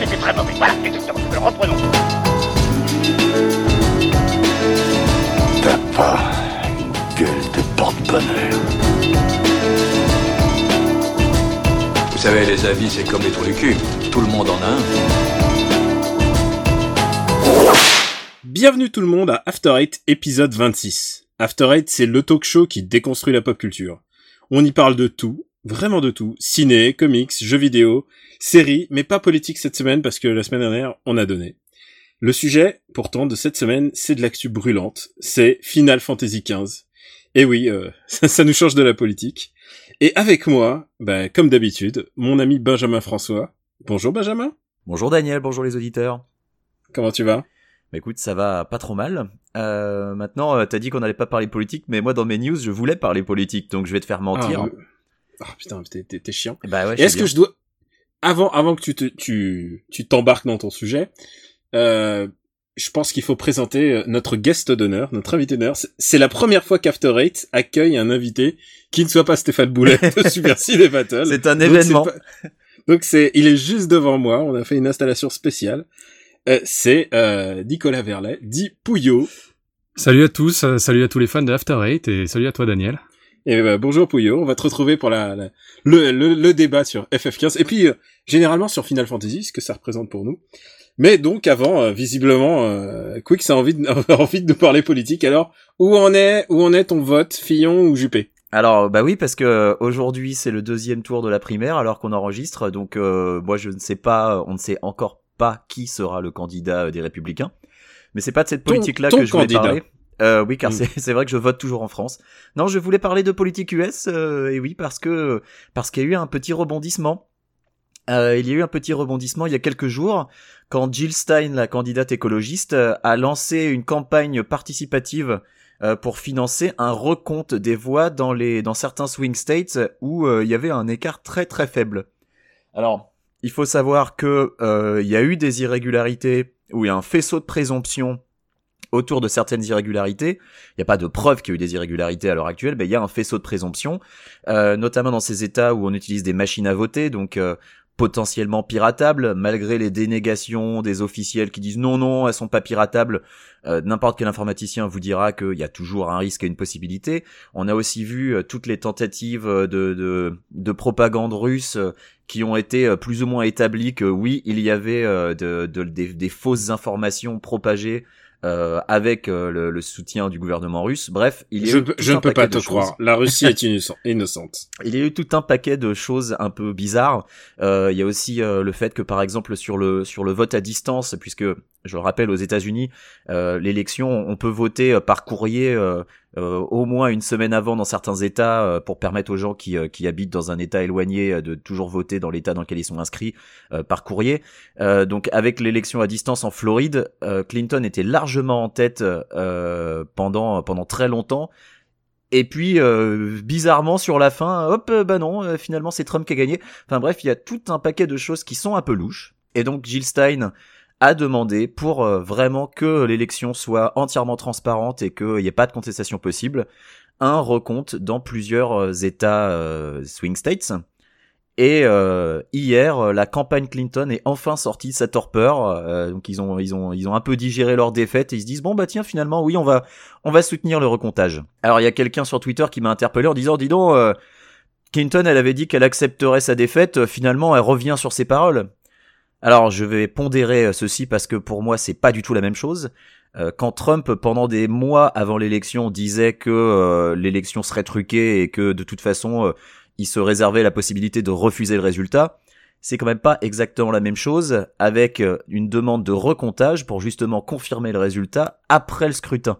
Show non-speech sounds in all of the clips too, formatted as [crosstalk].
c'était très mauvais. Voilà, exactement. Alors reprenons. T'as pas une gueule de porte-bonheur. Vous savez, les avis, c'est comme les trous du cul. Tout le monde en a un. Bienvenue tout le monde à After Eight épisode 26. After Eight, c'est le talk show qui déconstruit la pop culture. On y parle de tout, vraiment de tout. Ciné, comics, jeux vidéo, séries, mais pas politique cette semaine parce que la semaine dernière, on a donné. Le sujet, pourtant, de cette semaine, c'est de l'actu brûlante. C'est Final Fantasy XV. Et oui, euh, [laughs] ça, ça nous change de la politique. Et avec moi, bah, comme d'habitude, mon ami Benjamin François. Bonjour Benjamin. Bonjour Daniel, bonjour les auditeurs. Comment tu vas? Bah écoute, ça va pas trop mal. Euh, maintenant, euh, t'as dit qu'on allait pas parler politique, mais moi dans mes news, je voulais parler politique, donc je vais te faire mentir. Ah, ah, putain, t'es- t'es t'es chiant. Bah ouais, Est-ce que je dois avant avant que tu te tu tu t'embarques dans ton sujet, euh, je pense qu'il faut présenter euh, notre guest d'honneur, notre invité d'honneur. C'est- C'est la première fois qu'After Eight accueille un invité qui ne soit pas Stéphane Boulet [laughs] de Super Ciné Battle. C'est un Donc, événement. c'est pas- Donc c'est, il est juste devant moi. On a fait une installation spéciale. Euh, c'est euh, Nicolas Verlet, dit Pouillot. Salut à tous, euh, salut à tous les fans de After Eight et salut à toi Daniel. Et bah, bonjour Pouillot, on va te retrouver pour la, la- le, le, le débat sur FF15 et puis euh, généralement sur Final Fantasy, ce que ça représente pour nous. Mais donc avant, euh, visiblement, euh, Quick a envie de, [laughs] a envie de nous parler politique. Alors où en est où en est ton vote, Fillon ou Juppé? Alors bah oui, parce que euh, aujourd'hui c'est le deuxième tour de la primaire alors qu'on enregistre, donc euh, moi je ne sais pas, on ne sait encore pas qui sera le candidat euh, des Républicains. Mais c'est pas de cette politique-là ton que je voulais candidat. parler. Euh, oui, car Mm. [laughs] c'est vrai que je vote toujours en France. Non, je voulais parler de politique US, euh, et oui, parce que parce qu'il y a eu un petit rebondissement. Euh, il y a eu un petit rebondissement il y a quelques jours quand Jill Stein, la candidate écologiste, euh, a lancé une campagne participative euh, pour financer un recompte des voix dans les dans certains swing states où euh, il y avait un écart très très faible. Alors, il faut savoir que euh, il y a eu des irrégularités où il y a un faisceau de présomption autour de certaines irrégularités. Il n'y a pas de preuve qu'il y a eu des irrégularités à l'heure actuelle, mais il y a un faisceau de présomption, euh, notamment dans ces États où on utilise des machines à voter, donc euh, potentiellement piratables, malgré les dénégations des officiels qui disent non, non, elles sont pas piratables. Euh, N'importe quel informaticien vous dira qu'il y a toujours un risque et une possibilité. On a aussi vu euh, toutes les tentatives de, de, de propagande russe qui ont été plus ou moins établies que oui, il y avait de, de- des, des fausses informations propagées euh, avec euh, le, le soutien du gouvernement russe. Bref, il y a Je, peux- je ne peux pas te choses. croire. La Russie est [laughs] innocent- innocente. Il y a eu tout un paquet de choses un peu bizarres. Euh, il y a aussi euh, le fait que, par exemple, sur le sur le vote à distance, puisque je le rappelle, aux États-Unis, euh, l'élection, on peut voter euh, par courrier euh, euh, au moins une semaine avant dans certains États pour permettre aux gens qui qui habitent dans un État éloigné de toujours voter dans l'État dans lequel ils sont inscrits par courrier. Donc, avec l'élection à distance en Floride, Clinton était largement en tête pendant pendant très longtemps. Et puis bizarrement sur la fin, hop, bah non, finalement c'est Trump qui a gagné. Enfin bref, il y a tout un paquet de choses qui sont un peu louches. Et donc Jill Stein a demandé pour euh, vraiment que l'élection soit entièrement transparente et qu'il n'y ait pas de contestation possible, un recompte dans plusieurs euh, États euh, swing states. Et euh, hier, la campagne Clinton est enfin sortie de sa torpeur. Euh, donc ils ont ils ont ils ont un peu digéré leur défaite et ils se disent bon bah tiens finalement oui on va on va soutenir le recomptage. Alors il y a quelqu'un sur Twitter qui m'a interpellé en disant dis donc Clinton elle avait dit qu'elle accepterait sa défaite, finalement elle revient sur ses paroles. Alors je vais pondérer euh, ceci parce que pour moi c'est pas du tout la même chose. Euh, quand Trump pendant des mois avant l'élection disait que euh, l'élection serait truquée et que de toute façon il se réservait la possibilité de refuser le résultat, c'est quand même pas exactement la même chose avec une demande de recomptage pour justement confirmer le résultat après le scrutin.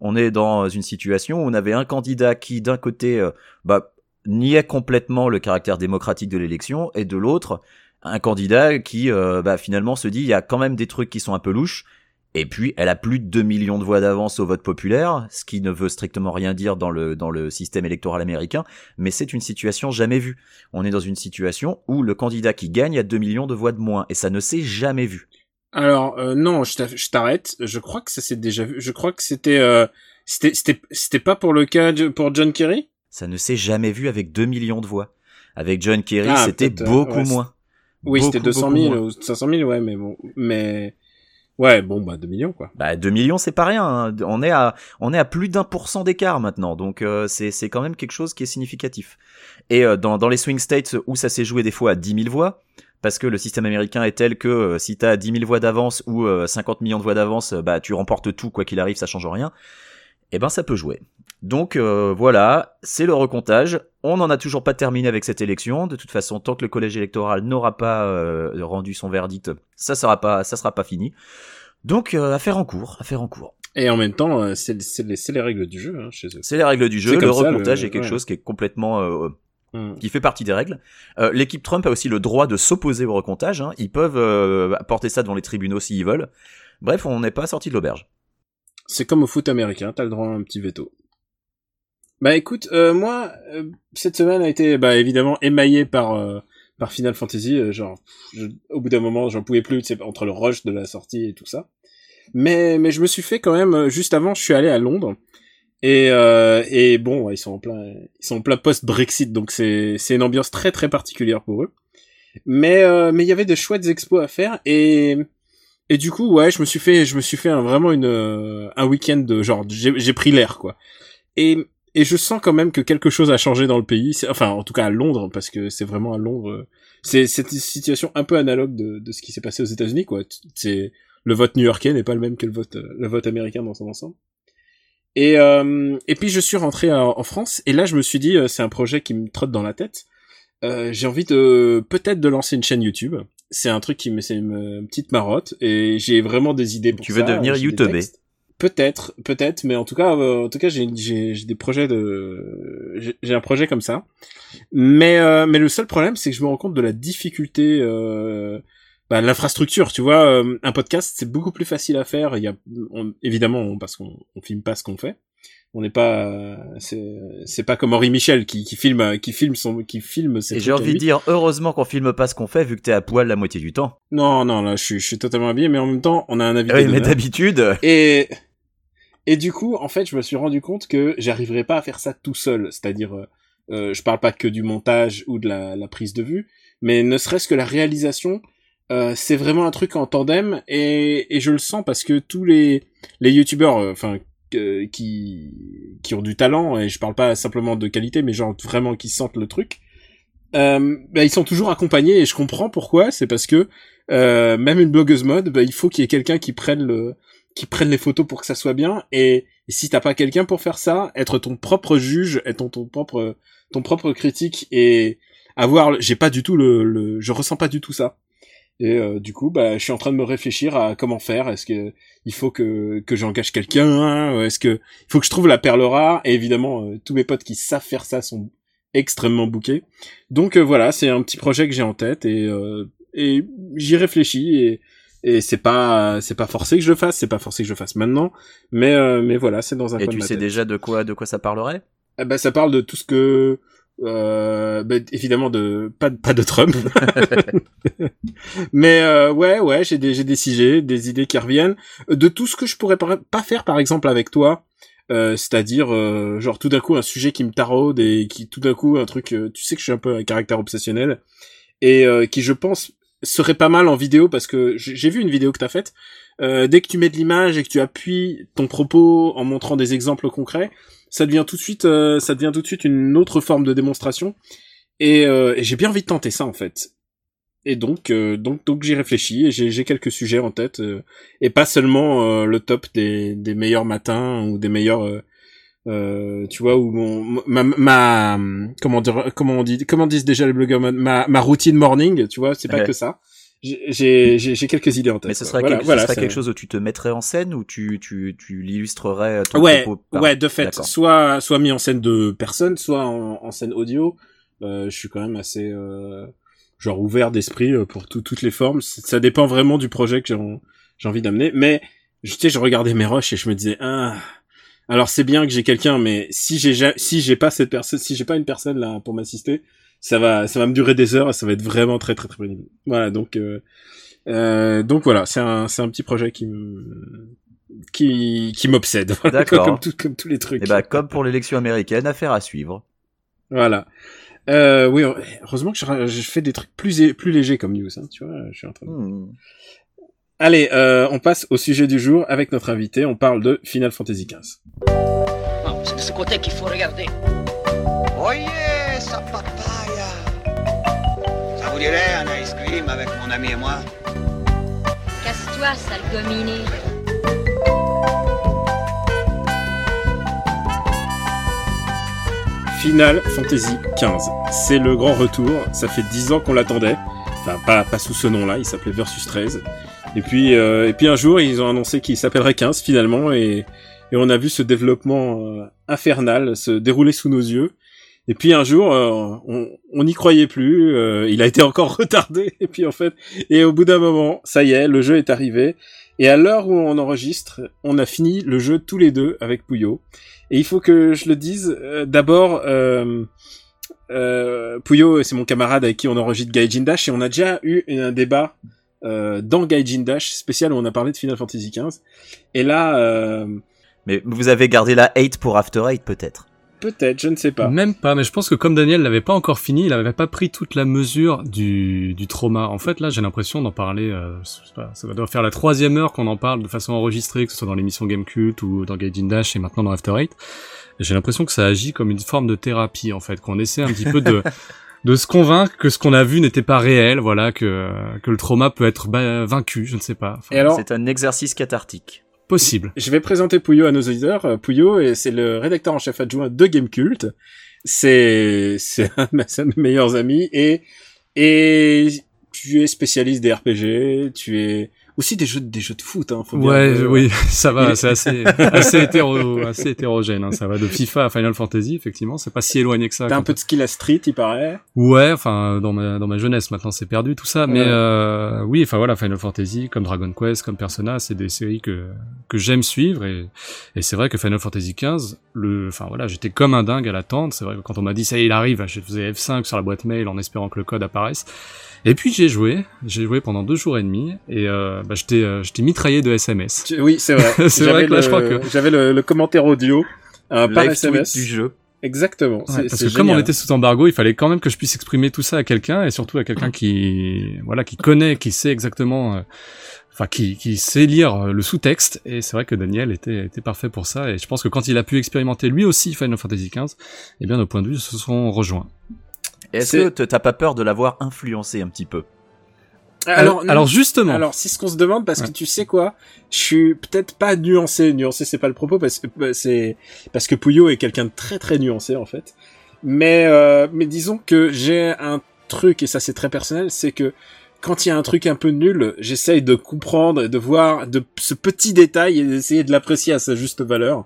On est dans une situation où on avait un candidat qui d'un côté bah, niait complètement le caractère démocratique de l'élection et de l'autre un candidat qui euh, bah, finalement se dit il y a quand même des trucs qui sont un peu louches et puis elle a plus de 2 millions de voix d'avance au vote populaire, ce qui ne veut strictement rien dire dans le dans le système électoral américain, mais c'est une situation jamais vue. On est dans une situation où le candidat qui gagne a 2 millions de voix de moins et ça ne s'est jamais vu. Alors euh, non, je t'a- je t'arrête. Je crois que ça s'est déjà vu. Je crois que c'était euh, c'était c'était c'était pas pour le cas de- pour John Kerry? Ça ne s'est jamais vu avec 2 millions de voix. Avec John Kerry, Ah, c'était beaucoup ouais, moins. Oui, c'était Beaucoup, 200 beaucoup 000 moins. ou 500 000, ouais, mais bon, mais ouais, bon, bah 2 millions quoi. Bah 2 millions c'est pas rien, hein. on est à on est à plus d'un pour cent d'écart maintenant, donc euh, c'est c'est quand même quelque chose qui est significatif. Et euh, dans dans les swing states où ça s'est joué des fois à 10 000 voix, parce que le système américain est tel que euh, si t'as 10 000 voix d'avance ou euh, 50 millions de voix d'avance, euh, bah tu remportes tout quoi qu'il arrive, ça change rien. Eh ben ça peut jouer. Donc euh, voilà, c'est le recomptage. On n'en a toujours pas terminé avec cette élection. De toute façon, tant que le collège électoral n'aura pas euh, rendu son verdict, ça sera pas ça sera pas fini. Donc euh, affaire en cours, affaire en cours. Et en même temps, euh, c'est les, les règles du jeu hein, chez eux. C'est les règles du jeu. Le recomptage le- est quelque ouais. chose qui est complètement euh, Hmm. qui fait partie des règles. Euh, L'équipe Trump a aussi le droit de s'opposer au recomptage. hein. Ils peuvent euh, porter ça devant les tribunaux s'ils veulent. Bref, on n'est pas sorti de l'auberge. C'est comme au foot américain, t'as le droit à un petit veto. Bah écoute, euh, moi, euh, cette semaine a été bah évidemment émaillée par euh, par Final Fantasy. euh, genre, au bout d'un moment, j'en pouvais plus, entre le rush de la sortie et tout ça. Mais mais je me suis fait quand même euh, juste avant, je suis allé à Londres. Et euh, et bon, ils sont en plein ils sont en plein post Brexit, donc c'est c'est une ambiance très très particulière pour eux. Mais mais il y avait des chouettes expos à faire et et du coup, ouais, je me suis fait, je me suis fait un, vraiment une, euh, un week-end de genre, j'ai pris l'air, quoi. Et, et je sens quand même que quelque chose a changé dans le pays. Enfin, en tout cas à Londres, parce que c'est vraiment à Londres. euh, C'est une situation un peu analogue de, de ce qui s'est passé aux États-Unis, quoi. C'est le vote new-yorkais n'est pas le même que le vote, euh, le vote américain dans son ensemble. Et euh, et puis je suis rentré en France et là je me suis dit, c'est un projet qui me trotte dans la tête. Euh, j'ai envie de peut-être de lancer une chaîne YouTube. C'est un truc qui me c'est une petite marotte et j'ai vraiment des idées pour Tu veux ça, devenir textes. Peut-être, peut-être, mais en tout cas, euh, en tout cas, j'ai j'ai j'ai des projets de j'ai un projet comme ça. Mais euh, mais le seul problème, c'est que je me rends compte de la difficulté euh, bah, l'infrastructure, tu vois, euh, un podcast, c'est beaucoup plus facile à faire. Il y a, on- évidemment, parce qu'on on filme pas ce qu'on fait. On n'est pas, c'est pas comme Henri Michel qui, qui filme, qui filme son, qui filme ses Et j'ai envie de dire, heureusement qu'on filme pas ce qu'on fait vu que t'es à poil la moitié du temps. Non, non, là, je suis, je suis totalement habillé, mais en même temps, on a un invité. Oui, mais d'habitude, Et et du coup, en fait, je me suis rendu compte que j'arriverais pas à faire ça tout seul. C'est-à-dire, euh, euh, je parle pas que du montage ou de la, la prise de vue, mais ne serait-ce que la réalisation, euh, c'est vraiment un truc en tandem et, et je le sens parce que tous les les youtubeurs, euh, enfin euh, qui qui ont du talent et je parle pas simplement de qualité, mais genre vraiment qui sentent le truc. Euh, bah, ils sont toujours accompagnés et je comprends pourquoi. C'est parce que euh, même une blogueuse mode, bah, il faut qu'il y ait quelqu'un qui prenne le qui prenne les photos pour que ça soit bien et, et si t'as pas quelqu'un pour faire ça, être ton propre juge, être ton, ton propre ton propre critique et avoir j'ai pas du tout le, le je ressens pas du tout ça. Et euh, du coup, bah, je suis en train de me réfléchir à comment faire. Est-ce que il faut que que j'engage quelqu'un hein, Est-ce que il faut que je trouve la perle rare Et évidemment, euh, tous mes potes qui savent faire ça sont extrêmement bookés. Donc euh, voilà, c'est un petit projet que j'ai en tête et euh, et j'y réfléchis et et c'est pas c'est pas forcé que je le fasse, c'est pas forcé que je le fasse maintenant, mais euh, mais voilà, c'est dans un et coin tu de ma sais tête. déjà de quoi, de quoi ça parlerait? Eh ben, ça parle de tout ce que euh, ben, évidemment de pas de- pas de Trump. [laughs] [laughs] Mais euh, ouais ouais j'ai des j'ai des sujets des idées qui reviennent. Euh, de tout ce que je pourrais pas faire par exemple avec toi euh, c'est-à-dire euh, genre tout d'un coup un sujet qui me taraude et qui tout d'un coup un truc euh, tu sais que je suis un peu un caractère obsessionnel et euh, qui je pense serait pas mal en vidéo parce que j'ai j'ai vu une vidéo que t'as faite. Euh, dès que tu mets de l'image et que tu appuies ton propos en montrant des exemples concrets ça devient tout de suite euh, ça devient tout de suite une autre forme de démonstration. Et, euh, et j'ai bien envie de tenter ça en fait. Et donc euh, donc donc j'y réfléchis et j'ai quelques sujets en tête euh, et pas seulement euh, le top des des meilleurs matins ou des meilleurs euh, tu vois où mon ma, ma comment dire comment on dit comment disent déjà les blogueurs ma ma routine morning tu vois c'est pas Ouais. que ça j'ai j'ai j'ai j'ai quelques idées en tête Mais ce serait, Voilà, quelque, ce voilà, c'est- quelque chose où tu te mettrais en scène ou tu, tu, tu l'illustrerais ouais, propos par- ouais, de fait, soit soit mis en scène de personnes, soit en, en scène audio. Euh, je suis quand même assez euh, genre ouvert d'esprit euh, pour tout- toutes les formes. Ça dépend vraiment du projet que j'ai en- j'ai envie d'amener. Mais je tu sais, je regardais mes rushs et je me disais ah. Alors c'est bien que j'ai quelqu'un, mais si j'ai ja- si j'ai pas cette personne, si j'ai pas une personne là pour m'assister, ça va ça va me durer des heures et ça va être vraiment très très très pénible. Voilà donc euh, euh, donc voilà c'est un c'est un petit projet qui me qui qui m'obsède. [laughs] Voilà, D'accord. comme, tout- comme tous les trucs. Et bah, comme pour l'élection américaine, affaire à suivre. Voilà. Euh, oui, heureusement que je, je fais des trucs plus plus légers comme news. Hein, tu vois, je suis en train. De... Hmm. Allez, euh, on passe au sujet du jour avec notre invité. On parle de Final Fantasy XV. Non, c'est de ce côté qu'il faut regarder. Sa papaya Ça vous ice cream avec mon ami et moi Casse-toi, sale gominé. Final Fantasy XV. C'est le grand retour. Ça fait 10 ans qu'on l'attendait. Enfin, pas, pas sous ce nom-là. Il s'appelait Versus 13. Et puis, euh, et puis un jour, ils ont annoncé qu'il s'appellerait 15 finalement. Et, et on a vu ce développement euh, infernal se dérouler sous nos yeux. Et puis un jour, euh, on n'y croyait plus. euh, il a été encore [laughs] retardé. Et puis en fait, et au bout d'un moment, ça y est, le jeu est arrivé. Et à l'heure où on enregistre, on a fini le jeu tous les deux avec Pouillot. Et il faut que je le dise. euh, D'abord, euh, euh, Pouillot, c'est mon camarade avec qui on enregistre Gaijin Dash et on a déjà eu un débat dans Gaijin Dash spécial où on a parlé de Final Fantasy XV. Et là, Mais vous avez gardé la hate pour After Eight peut-être? Peut-être, je ne sais pas. Même pas, mais je pense que comme Daniel l'avait pas encore fini, il avait pas pris toute la mesure du, du trauma. En fait, là, j'ai l'impression d'en parler, euh, je sais pas, ça va devoir faire la troisième heure qu'on en parle de façon enregistrée, que ce soit dans l'émission Game Cult ou dans Gaijin Dash et maintenant dans After Eight. J'ai l'impression que ça agit comme une forme de thérapie, en fait, qu'on essaie un petit peu de, [laughs] de se convaincre que ce qu'on a vu n'était pas réel, voilà, que, que le trauma peut être bah, vaincu, je ne sais pas. Enfin, Et alors, C'est un exercice cathartique. Possible. Je vais présenter Pouillot à nos auditeurs. Euh, et c'est le rédacteur en chef adjoint de Gamecult. C'est c'est un un de mes meilleurs amis et et tu es spécialiste des RPG. Tu es aussi des jeux de- des jeux de foot. Hein, faut Ouais, oui, [laughs] ça va, est- c'est assez, assez, hétéro, assez hétérogène. Hein. Ça va de FIFA à Final Fantasy, effectivement, c'est pas si éloigné que ça. T'as un peu de skill à Street, il paraît. Ouais, enfin dans ma dans ma jeunesse maintenant c'est perdu tout ça, mais Ouais. euh, oui, enfin voilà Final Fantasy comme Dragon Quest comme Persona, c'est des séries que que j'aime suivre et et c'est vrai que Final Fantasy XV, le, enfin voilà, j'étais comme un dingue à l'attente. C'est vrai que quand on m'a dit ça il arrive, je faisais F5 sur la boîte mail en espérant que le code apparaisse. Et puis j'ai joué, j'ai joué pendant deux jours et demi et euh, bah, j'étais euh, j'étais mitraillé de SMS. Oui, c'est vrai. [laughs] C'est vrai que là, le- je crois que- j'avais le, le commentaire audio euh, par SMS. du jeu. Exactement. Ouais, parce que comme on était sous embargo, il fallait quand même que je puisse exprimer tout ça à quelqu'un et surtout à quelqu'un qui, voilà, qui connaît, qui sait exactement, euh, enfin, qui, qui sait lire euh, le sous-texte. Et c'est vrai que Daniel était, était parfait pour ça. Et je pense que quand il a pu expérimenter lui aussi Final Fantasy XV, eh bien, nos points de vue se sont rejoints. Est-ce que t'as pas peur de l'avoir influencé un petit peu? Alors, non. alors justement, Alors, c'est ce qu'on se demande parce Ouais. que tu sais quoi, je suis peut-être pas nuancé. Nuancé, c'est pas le propos parce que bah, c'est parce que Pouillot est quelqu'un de très très nuancé en fait. Mais euh, mais disons que j'ai un truc et ça c'est très personnel, c'est que quand il y a un truc un peu nul, j'essaye de comprendre et de voir de ce petit détail et d'essayer de l'apprécier à sa juste valeur.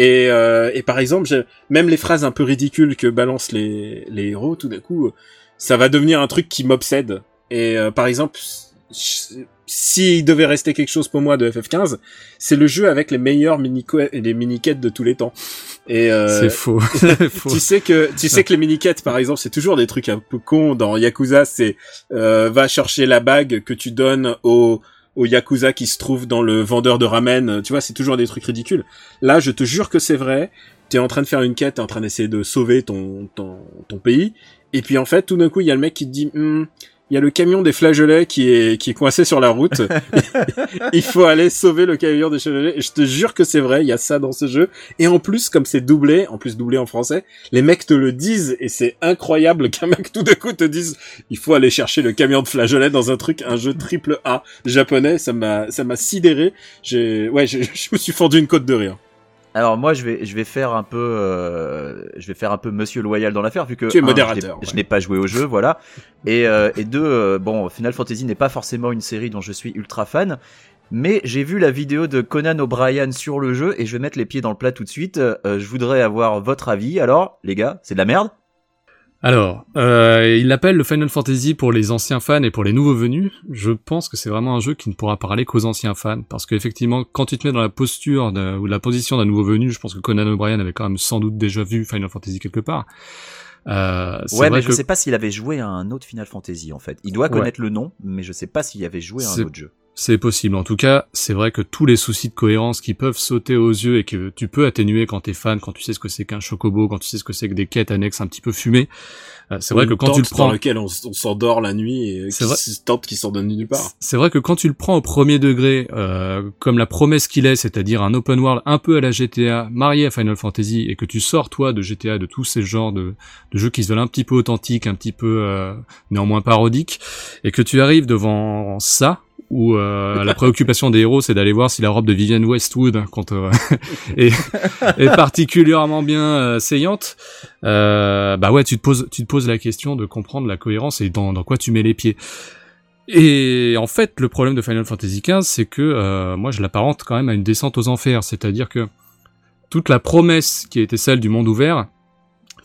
Et, euh, et par exemple, j'ai- même les phrases un peu ridicules que balancent les, les héros, tout d'un coup, ça va devenir un truc qui m'obsède. Et euh, par exemple, s'il devait rester quelque chose pour moi de FF15, c'est le jeu avec les meilleurs mini les mini quêtes de tous les temps. Et euh, c'est faux. [laughs] C'est faux. tu sais que tu sais que les mini quêtes par exemple, c'est toujours des trucs un peu cons dans Yakuza, c'est euh, va chercher la bague que tu donnes au au yakuza qui se trouve dans le vendeur de ramen, tu vois, c'est toujours des trucs ridicules. Là, je te jure que c'est vrai. T'es en train de faire une quête, t'es en train d'essayer de sauver ton, ton ton pays, et puis en fait, tout d'un coup, il y a le mec qui te dit, Hmm, il y a le camion des flageolets qui est qui est coincé sur la route. [laughs] il faut aller sauver le camion des flageolets. Et je te jure que c'est vrai, il y a ça dans ce jeu. Et en plus, comme c'est doublé, en plus doublé en français, les mecs te le disent et c'est incroyable [laughs] qu'un mec tout d'un coup te dise, il faut aller chercher le camion de flageolets dans un truc, un jeu triple A japonais. Ça m'a ça m'a sidéré. J'ai ouais, je, [laughs] je me suis fendu une côte de rire. Alors moi je vais je vais faire un peu euh, je vais faire un peu Monsieur loyal dans l'affaire vu que Tu es un, modérateur, je n'ai- ouais. pas joué au jeu voilà. Et euh, et deux euh, bon Final Fantasy n'est pas forcément une série dont je suis ultra fan mais j'ai vu la vidéo de Conan O'Brien sur le jeu et je vais mettre les pieds dans le plat tout de suite. Euh, je voudrais avoir votre avis. Alors les gars c'est de la merde Alors, euh, il l'appelle le Final Fantasy pour les anciens fans et pour les nouveaux venus. Je pense que c'est vraiment un jeu qui ne pourra parler qu'aux anciens fans, parce qu'effectivement, quand tu te mets dans la posture de- ou la position d'un nouveau venu, je pense que Conan O'Brien avait quand même sans doute déjà vu Final Fantasy quelque part. Euh, ouais mais je que sais pas s'il avait joué à un autre Final Fantasy en fait il doit Ouais. connaître le nom mais je sais pas s'il avait joué à un autre jeu C'est possible. En tout cas, c'est vrai que tous les soucis de cohérence qui peuvent sauter aux yeux et que tu peux atténuer quand t'es fan, quand tu sais ce que c'est qu'un chocobo, quand tu sais ce que c'est que des quêtes annexes un petit peu fumées, c'est vrai que quand tu le prends, dans lequel on, s'endort la nuit et C'est vrai. tente qui sort de nulle part. c'est vrai que quand tu le prends au premier degré, euh, comme la promesse qu'il est, c'est-à-dire un open world un peu à la GTA, marié à Final Fantasy, et que tu sors toi de GTA, de tous ces genres de, de jeux qui se veulent un petit peu authentiques, un petit peu euh, néanmoins parodiques, et que tu arrives devant ça, où euh, [laughs] la préoccupation des héros c'est d'aller voir si la robe de Vivienne Westwood quand, euh, [laughs] est, est particulièrement bien euh, saillante, euh, bah ouais tu te poses tu te poses la question de comprendre la cohérence et dans, dans quoi tu mets les pieds. Et en fait, le problème de Final Fantasy XV, c'est que euh, moi, je l'apparente quand même à une descente aux enfers. C'est-à-dire que toute la promesse qui était celle du monde ouvert,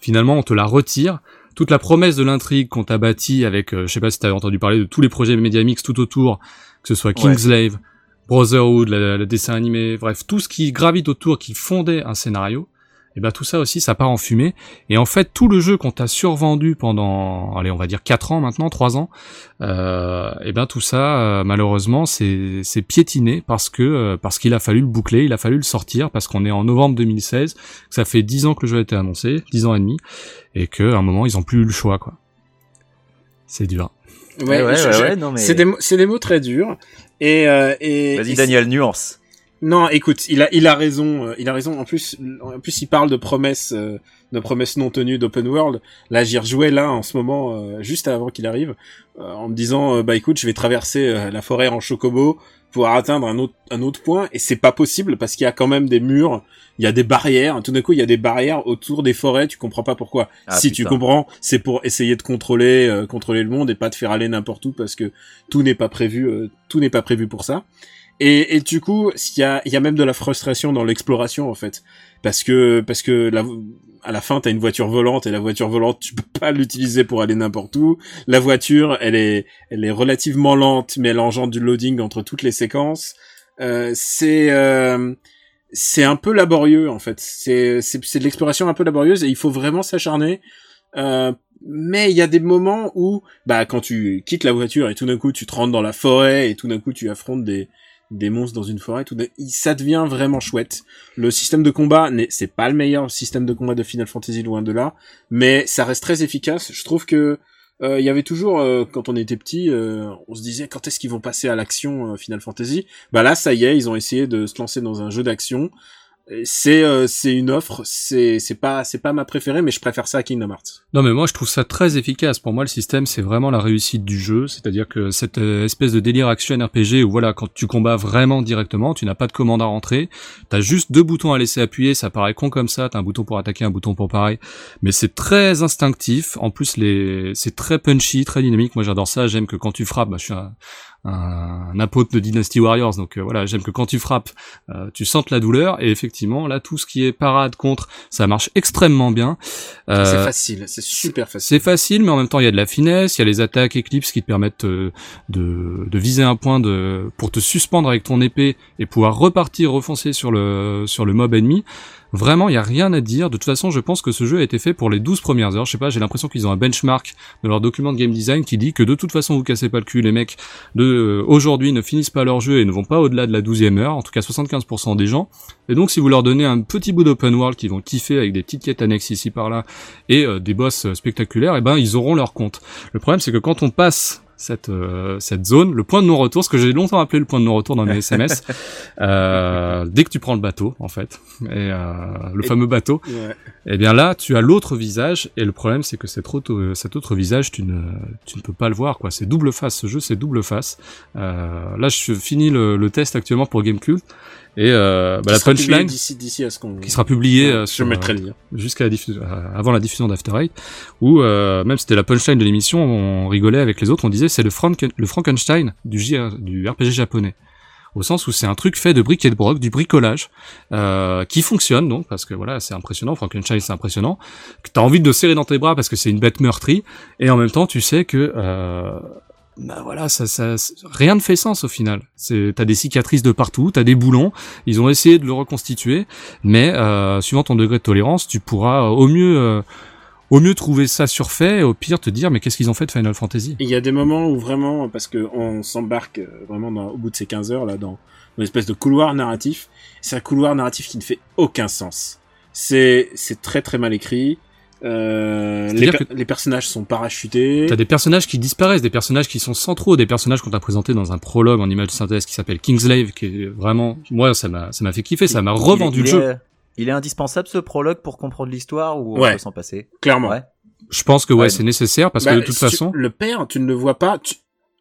finalement, on te la retire. Toute la promesse de l'intrigue qu'on t'a bâtie avec, euh, je sais pas si t'avais entendu parler de tous les projets Media Mix tout autour, que ce soit Kingslave, Brotherhood, le, le dessin animé, bref, tout ce qui gravite autour, qui fondait un scénario, et ben tout ça aussi, ça part en fumée. Et en fait, tout le jeu qu'on t'a survendu pendant, allez, on va dire 4 ans maintenant, 3 ans, euh, et ben tout ça, euh, malheureusement, c'est c'est piétiné parce que euh, parce qu'il a fallu le boucler, il a fallu le sortir parce qu'on est en novembre 2016, que ça fait 10 ans que le jeu a été annoncé, 10 ans et demi, et que à un moment ils ont plus eu le choix quoi. C'est dur. Ouais, ouais, ouais, ouais, non, mais- c'est des mots- c'est des mots très durs. Et, euh, et Vas-y et Daniel, nuance. Non, écoute, il a, il a raison, euh, il a raison. En plus, en plus, il parle de promesses, euh, de promesses non tenues d'open world. Là, j'y rejouais là en ce moment, euh, juste avant qu'il arrive, euh, en me disant, bah écoute, je vais traverser euh, la forêt en chocobo pour atteindre un autre, un autre point, et c'est pas possible parce qu'il y a quand même des murs, il y a des barrières. Tout d'un coup, il y a des barrières autour des forêts. Tu comprends pas pourquoi. Ah, si tu comprends, c'est pour essayer de contrôler, euh, contrôler le monde et pas te faire aller n'importe où parce que tout n'est pas prévu, euh, tout n'est pas prévu pour ça. Et, et du coup, il y a, y a même de la frustration dans l'exploration en fait, parce que parce que la, à la fin, t'as une voiture volante et la voiture volante, tu peux pas l'utiliser pour aller n'importe où. La voiture, elle est elle est relativement lente, mais elle engendre du loading entre toutes les séquences. Euh, c'est euh, c'est un peu laborieux en fait. C'est c'est c'est de l'exploration un peu laborieuse et il faut vraiment s'acharner. Euh, mais il y a des moments où, bah, quand tu quittes la voiture et tout d'un coup tu te rentres dans la forêt et tout d'un coup tu affrontes des des monstres dans une forêt, tout d'un- ça devient vraiment chouette. Le système de combat, c'est pas le meilleur système de combat de Final Fantasy loin de là, mais ça reste très efficace. Je trouve que euh, il y avait toujours, euh, quand on était petit, euh, on se disait quand est-ce qu'ils vont passer à l'action Final Fantasy? Bah là, ça y est, ils ont essayé de se lancer dans un jeu d'action. C'est euh, c'est une offre, c'est c'est pas c'est pas ma préférée, mais je préfère ça à Kingdom Hearts. Non mais moi je trouve ça très efficace. Pour moi le système c'est vraiment la réussite du jeu, c'est-à-dire que cette euh, espèce de délire action RPG où voilà quand tu combats vraiment directement, tu n'as pas de commande à rentrer, t'as juste deux boutons à laisser appuyer, ça paraît con comme ça, t'as un bouton pour attaquer, un bouton pour pareil, mais c'est très instinctif. En plus les c'est très punchy, très dynamique. Moi j'adore ça. J'aime que quand tu frappes, bah, je suis un, un apôtre de Dynasty Warriors, donc euh, voilà j'aime que quand tu frappes, euh, tu sentes la douleur et effectivement là tout ce qui est parade contre, ça marche extrêmement bien. c'est Euh, facile, c'est super facile. c'est facile, mais en même temps, il y a de la finesse, il y a les attaques éclipses qui te permettent euh, de, de viser un point de, pour te suspendre avec ton épée et pouvoir repartir, refoncer sur le, sur le mob ennemi. Vraiment, il y a rien à dire. De toute façon, je pense que ce jeu a été fait pour les 12 premières heures. Je sais pas, j'ai l'impression qu'ils ont un benchmark de leur document de game design qui dit que de toute façon, vous cassez pas le cul, les mecs de euh, aujourd'hui ne finissent pas leur jeu et ne vont pas au-delà de la 12e heure, en tout cas 75% des gens. Et donc, si vous leur donnez un petit bout d'open world qu'ils vont kiffer avec des petites quêtes annexes ici par là et euh, des boss euh, spectaculaires, et ben ils auront leur compte. Le problème, c'est que quand on passe cette euh, cette zone, le point de non-retour, ce que j'ai longtemps appelé le point de non-retour dans mes SMS, [laughs] euh, dès que tu prends le bateau, en fait, et euh, le Et- fameux bateau, Ouais. eh bien là, tu as l'autre visage, et le problème, c'est que cet autre, cet autre visage, tu ne, tu ne peux pas le voir, quoi. C'est double face, ce jeu, c'est double face. Euh, là, je finis le, le test actuellement pour Gamecube, et euh, bah, la punchline, d'ici d'ici à ce qu'on qui sera publiée Ouais, euh, je sur, mettrai le lien. jusqu'à la diffusion, euh, avant la diffusion d'After Eight, où euh, même c'était la punchline de l'émission, on rigolait avec les autres, on disait c'est le, Franken- le Frankenstein du, du RPG japonais. Au sens où c'est un truc fait de briques et de broc, du bricolage, euh, qui fonctionne donc, parce que voilà, c'est impressionnant, Frankenstein c'est impressionnant, que t'as envie de le serrer dans tes bras parce que c'est une bête meurtrie, et en même temps tu sais que... Euh, bah voilà, ça, ça, rien ne fait sens au final. T'as des cicatrices de partout, t'as des boulons. Ils ont essayé de le reconstituer, mais euh, suivant ton degré de tolérance, tu pourras euh, au mieux, euh, au mieux trouver ça surfait, au pire te dire mais qu'est-ce qu'ils ont fait de Final Fantasy? Il y a des moments où vraiment, parce que on s'embarque euh, vraiment dans, au bout de ces 15 heures là dans, une espèce de couloir narratif. C'est un couloir narratif qui ne fait aucun sens. C'est c'est très très mal écrit. Euh, les, personnages sont parachutés. T'as des personnages qui disparaissent, des personnages qui sont centraux, des personnages qu'on t'a présenté dans un prologue en image de synthèse qui s'appelle Kingslave, qui est vraiment, moi ça m'a ça m'a fait kiffer, ça m'a revendu il le est- jeu. Il est, il est indispensable ce prologue pour comprendre l'histoire ou on Ouais. peut s'en passer? Clairement. Ouais. Je pense que ouais, Ouais, c'est nécessaire parce Bah, que de toute si tu- façon, le père, tu ne le vois pas. tu-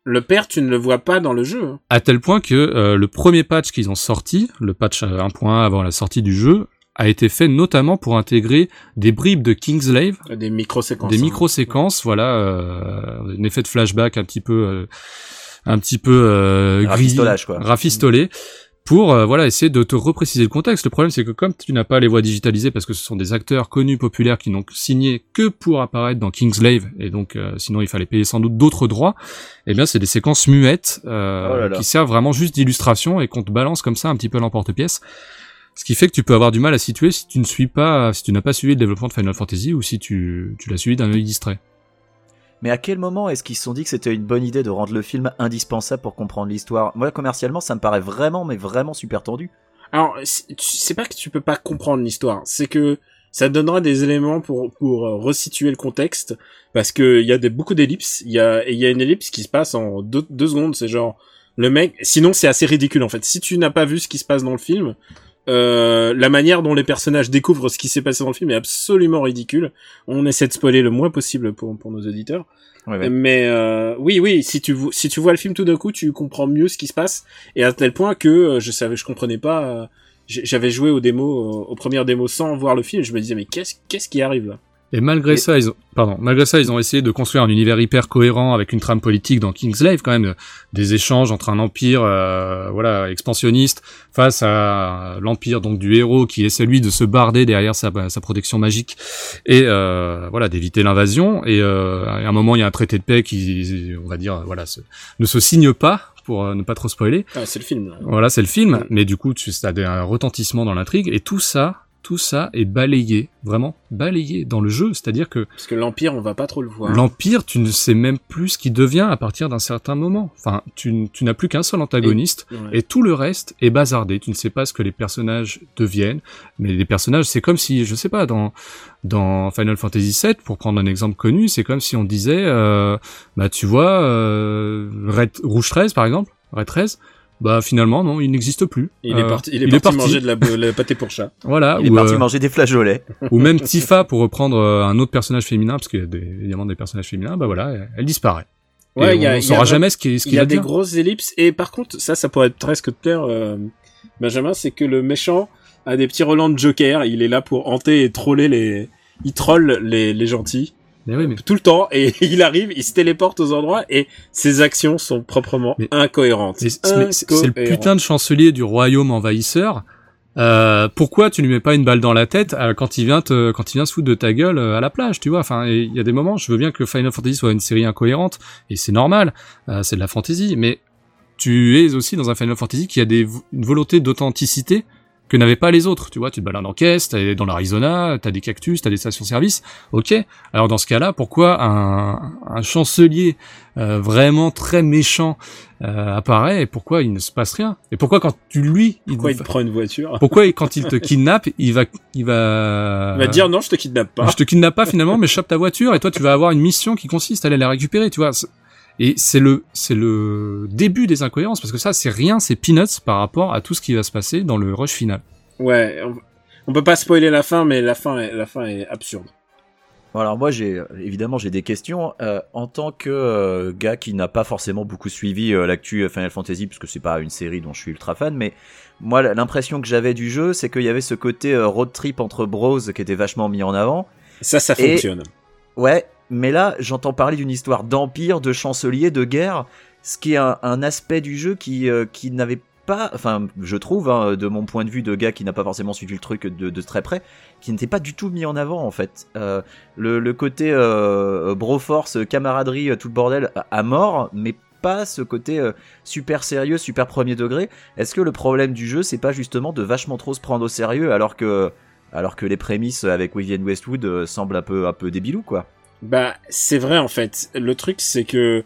Le père, tu ne le vois pas dans le jeu. hein. à tel point que euh, le premier patch qu'ils ont sorti, le patch euh, 1.1 avant la sortie du jeu, a été fait notamment pour intégrer des bribes de Kingslave, Des micro-séquences. des hein. micro-séquences, voilà, euh, un effet de flashback un petit peu, euh, un petit peu euh, gris, quoi. rafistolé, pour euh, voilà essayer de te repréciser le contexte. Le problème c'est que comme tu n'as pas les voix digitalisées parce que ce sont des acteurs connus, populaires qui n'ont signé que pour apparaître dans Kingslave et donc euh, sinon il fallait payer sans doute d'autres droits. Eh bien c'est des séquences muettes euh, Oh là là. qui servent vraiment juste d'illustration et qu'on te balance comme ça un petit peu l'emporte-pièce. Ce qui fait que tu peux avoir du mal à situer si tu ne suis pas, si tu n'as pas suivi le développement de Final Fantasy ou si tu, tu l'as suivi d'un œil distrait. Mais à quel moment est-ce qu'ils se sont dit que c'était une bonne idée de rendre le film indispensable pour comprendre l'histoire? Moi, commercialement, ça me paraît vraiment, mais vraiment super tendu. Alors, c'est pas que tu peux pas comprendre l'histoire, c'est que ça donnera des éléments pour pour euh, resituer le contexte, parce que il y a des beaucoup d'ellipses. Il y a et il y a une ellipse qui se passe en deux, deux secondes. C'est genre le mec. Sinon, c'est assez ridicule en fait. Si tu n'as pas vu ce qui se passe dans le film, euh, la manière dont les personnages découvrent ce qui s'est passé dans le film est absolument ridicule. On essaie de spoiler le moins possible pour pour nos auditeurs. Ouais, ouais. Mais euh, oui, oui, si tu si tu vois le film tout d'un coup, tu comprends mieux ce qui se passe et à tel point que euh, je savais, je comprenais pas. euh, J'avais joué aux démos, aux premières démos sans voir le film. Je me disais mais qu'est-ce qu'est-ce qui arrive là? Et malgré Et- ça, ils ont, pardon, malgré ça, ils ont essayé de construire un univers hyper cohérent avec une trame politique dans Kingslave, quand même, des échanges entre un empire, euh, voilà, expansionniste face à l'empire donc du héros qui est celui de se barder derrière sa, sa protection magique et euh, voilà d'éviter l'invasion. Et euh, à un moment, il y a un traité de paix qui, on va dire, voilà, se- ne se signe pas pour euh, ne pas trop spoiler. ah, C'est le film. Là. Voilà, c'est le film, mais du coup, tu as des- un retentissement dans l'intrigue et tout ça, tout ça est balayé, vraiment balayé dans le jeu. C'est-à-dire que Parce que l'empire, on va pas trop le voir. l'Empire, tu ne sais même plus ce qui devient à partir d'un certain moment. Enfin, tu, n'as plus qu'un seul antagoniste Ouais. et tout le reste est bazardé. Tu ne sais pas ce que les personnages deviennent, mais les personnages, c'est comme si, je sais pas, dans dans Final Fantasy VII, pour prendre un exemple connu, c'est comme si on disait, euh, bah tu vois, euh, Red, Rouge 13 par exemple, Red 13, bah finalement non, il n'existe plus. Il est Euh, parti, il est parti, manger de la, pâté pour chat. [laughs] Voilà, Il est parti euh, manger des flageolets. ou même Tifa pour reprendre euh, un autre personnage féminin, parce qu'il y a des, évidemment des personnages féminins, bah voilà, elle, elle disparaît. Ouais, il y a, on il y saura a- jamais ce qui, ce Il qui y a va des dire. grosses ellipses et par contre, ça, ça pourrait être presque te plaire, euh, Benjamin, c'est que le méchant a des petits relents de Joker. Il est là pour hanter et troller les, il troll les, les gentils Mais oui, mais tout le temps et [laughs] il arrive, il se téléporte aux endroits et ses actions sont proprement Mais- incohérentes. Mais c'est le putain de chancelier du royaume envahisseur. Euh, pourquoi tu lui mets pas une balle dans la tête euh, quand il vient te, quand il vient se foutre de ta gueule euh, à la plage, tu vois? Enfin, il y a des moments, je veux bien que Final Fantasy soit une série incohérente et c'est normal, euh, c'est de la fantasy, mais tu es aussi dans un Final Fantasy qui a des, une volonté d'authenticité que n'avaient pas les autres. Tu vois, tu te balades en caisse, t'es dans l'Arizona, t'as des cactus, t'as des stations-service. Ok. Alors dans ce cas-là, pourquoi un, un chancelier euh, vraiment très méchant euh, apparaît et pourquoi il ne se passe rien? Et pourquoi quand tu lui, il, Pourquoi il te prend une voiture? Pourquoi il- quand il te kidnappe, il va, il va, Il va dire non, je te kidnappe pas. je te kidnappe pas finalement, mais je chope ta voiture et toi tu vas avoir une mission qui consiste à aller la récupérer, tu vois. Et c'est le, c'est le début des incohérences parce que ça c'est rien, c'est peanuts par rapport à tout ce qui va se passer dans le rush final. Ouais, on, on peut pas spoiler la fin, mais la fin, est, la fin est absurde. Bon, alors moi j'ai évidemment j'ai des questions Euh, en tant que euh, gars qui n'a pas forcément beaucoup suivi euh, l'actu Final Fantasy puisque c'est pas une série dont je suis ultra fan mais moi l'impression que j'avais du jeu c'est qu'il y avait ce côté euh, road trip entre bros qui était vachement mis en avant Ça, ça Et- fonctionne. ouais mais là j'entends parler d'une histoire d'empire de chancelier de guerre ce qui est un, aspect du jeu qui euh, qui n'avait pas enfin je trouve hein, de mon point de vue de gars qui n'a pas forcément suivi le truc de, très près qui n'était pas du tout mis en avant en fait Euh, le, côté euh, broforce camaraderie tout le bordel à- mort mais pas ce côté super sérieux super premier degré est-ce que le problème du jeu c'est pas justement de vachement trop se prendre au sérieux alors que alors que les prémices avec Vivienne Westwood semblent un peu un peu quoi? Bah, c'est vrai en fait. Le truc, c'est que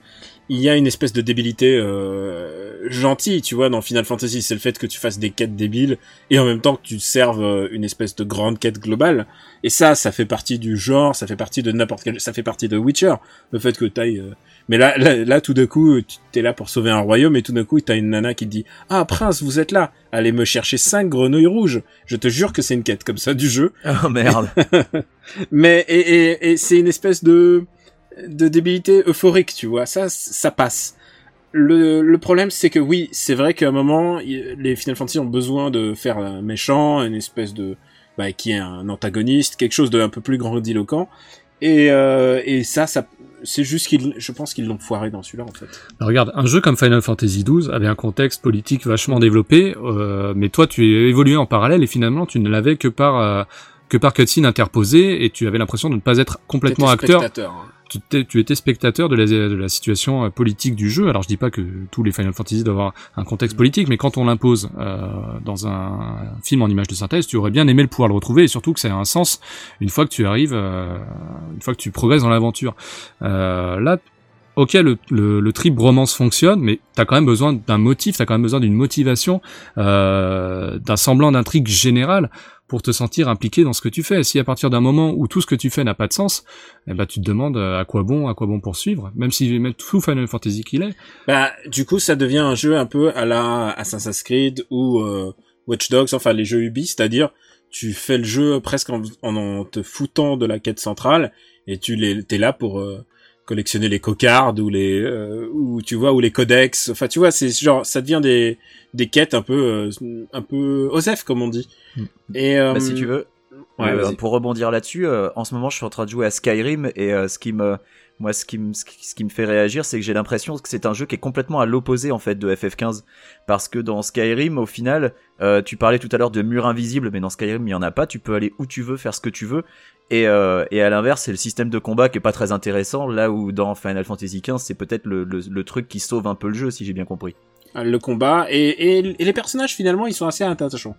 il y a une espèce de débilité euh, gentille, tu vois, dans Final Fantasy. C'est le fait que tu fasses des quêtes débiles et en même temps que tu serves euh, une espèce de grande quête globale. Et ça, ça fait partie du genre, ça fait partie de n'importe quel, ça fait partie de Witcher. Le fait que t'ailles, euh... mais là, là, là, tout d'un coup, tu t'es là pour sauver un royaume et tout d'un coup, t'as une nana qui te dit, ah prince, vous êtes là, allez me chercher cinq grenouilles rouges. Je te jure que c'est une quête comme ça du jeu. [laughs] Oh merde. [laughs] mais et, et, et c'est une espèce de de débilité euphorique, tu vois. Ça, ça passe. Le, le problème, c'est que oui, c'est vrai qu'à un moment, les Final Fantasy ont besoin de faire un méchant, une espèce de, bah, qui est un antagoniste, quelque chose de un peu plus grandiloquent. Et, euh, et ça, ça, c'est juste qu'ils, je pense qu'ils l'ont foiré dans celui-là, en fait. Alors, regarde, un jeu comme Final Fantasy XII avait un contexte politique vachement développé, euh, mais toi, tu évolué en parallèle et finalement, tu ne l'avais que par, euh, que par cutscene interposée et tu avais l'impression de ne pas être complètement acteur. Hein tu, étais, tu étais spectateur de la, de la situation euh, politique du jeu. Alors je dis pas que tous les Final Fantasy doivent avoir un contexte politique, mais quand on l'impose euh, dans un film en image de synthèse, tu aurais bien aimé le pouvoir le retrouver et surtout que ça a un sens une fois que tu arrives, euh, une fois que tu progresses dans l'aventure. Euh, là, ok, le, le, le, trip romance fonctionne, mais t'as quand même besoin d'un motif, t'as quand même besoin d'une motivation, euh, d'un semblant d'intrigue générale pour te sentir impliqué dans ce que tu fais. Si à partir d'un moment où tout ce que tu fais n'a pas de sens, eh ben tu te demandes euh, à quoi bon, à quoi bon poursuivre, même si même tout Final Fantasy qu'il est. Bah du coup ça devient un jeu un peu à la Assassin's Creed ou euh, Watch Dogs, enfin les jeux Ubi, c'est-à-dire tu fais le jeu presque en, en, te foutant de la quête centrale et tu les t'es là pour euh, collectionner les cocardes ou les euh, ou tu vois ou les codex enfin tu vois c'est genre ça devient des des quêtes un peu euh, un peu osef comme on dit. Mm. et bah, si tu veux. Ouais, euh, pour rebondir là-dessus en ce moment je suis en train de jouer à Skyrim et ce qui me moi ce qui me ce qui me fait réagir c'est que j'ai l'impression que c'est un jeu qui est complètement à l'opposé en fait de FF15 parce que dans Skyrim au final tu parlais tout à l'heure de murs invisibles mais dans Skyrim il y en a pas. Tu peux aller où tu veux faire ce que tu veux. Et, euh, et à l'inverse, c'est le système de combat qui est pas très intéressant, là où dans Final Fantasy XV, c'est peut-être le, le, le, truc qui sauve un peu le jeu, si j'ai bien compris. Le combat, et, et, et, les personnages, finalement, ils sont assez attachants.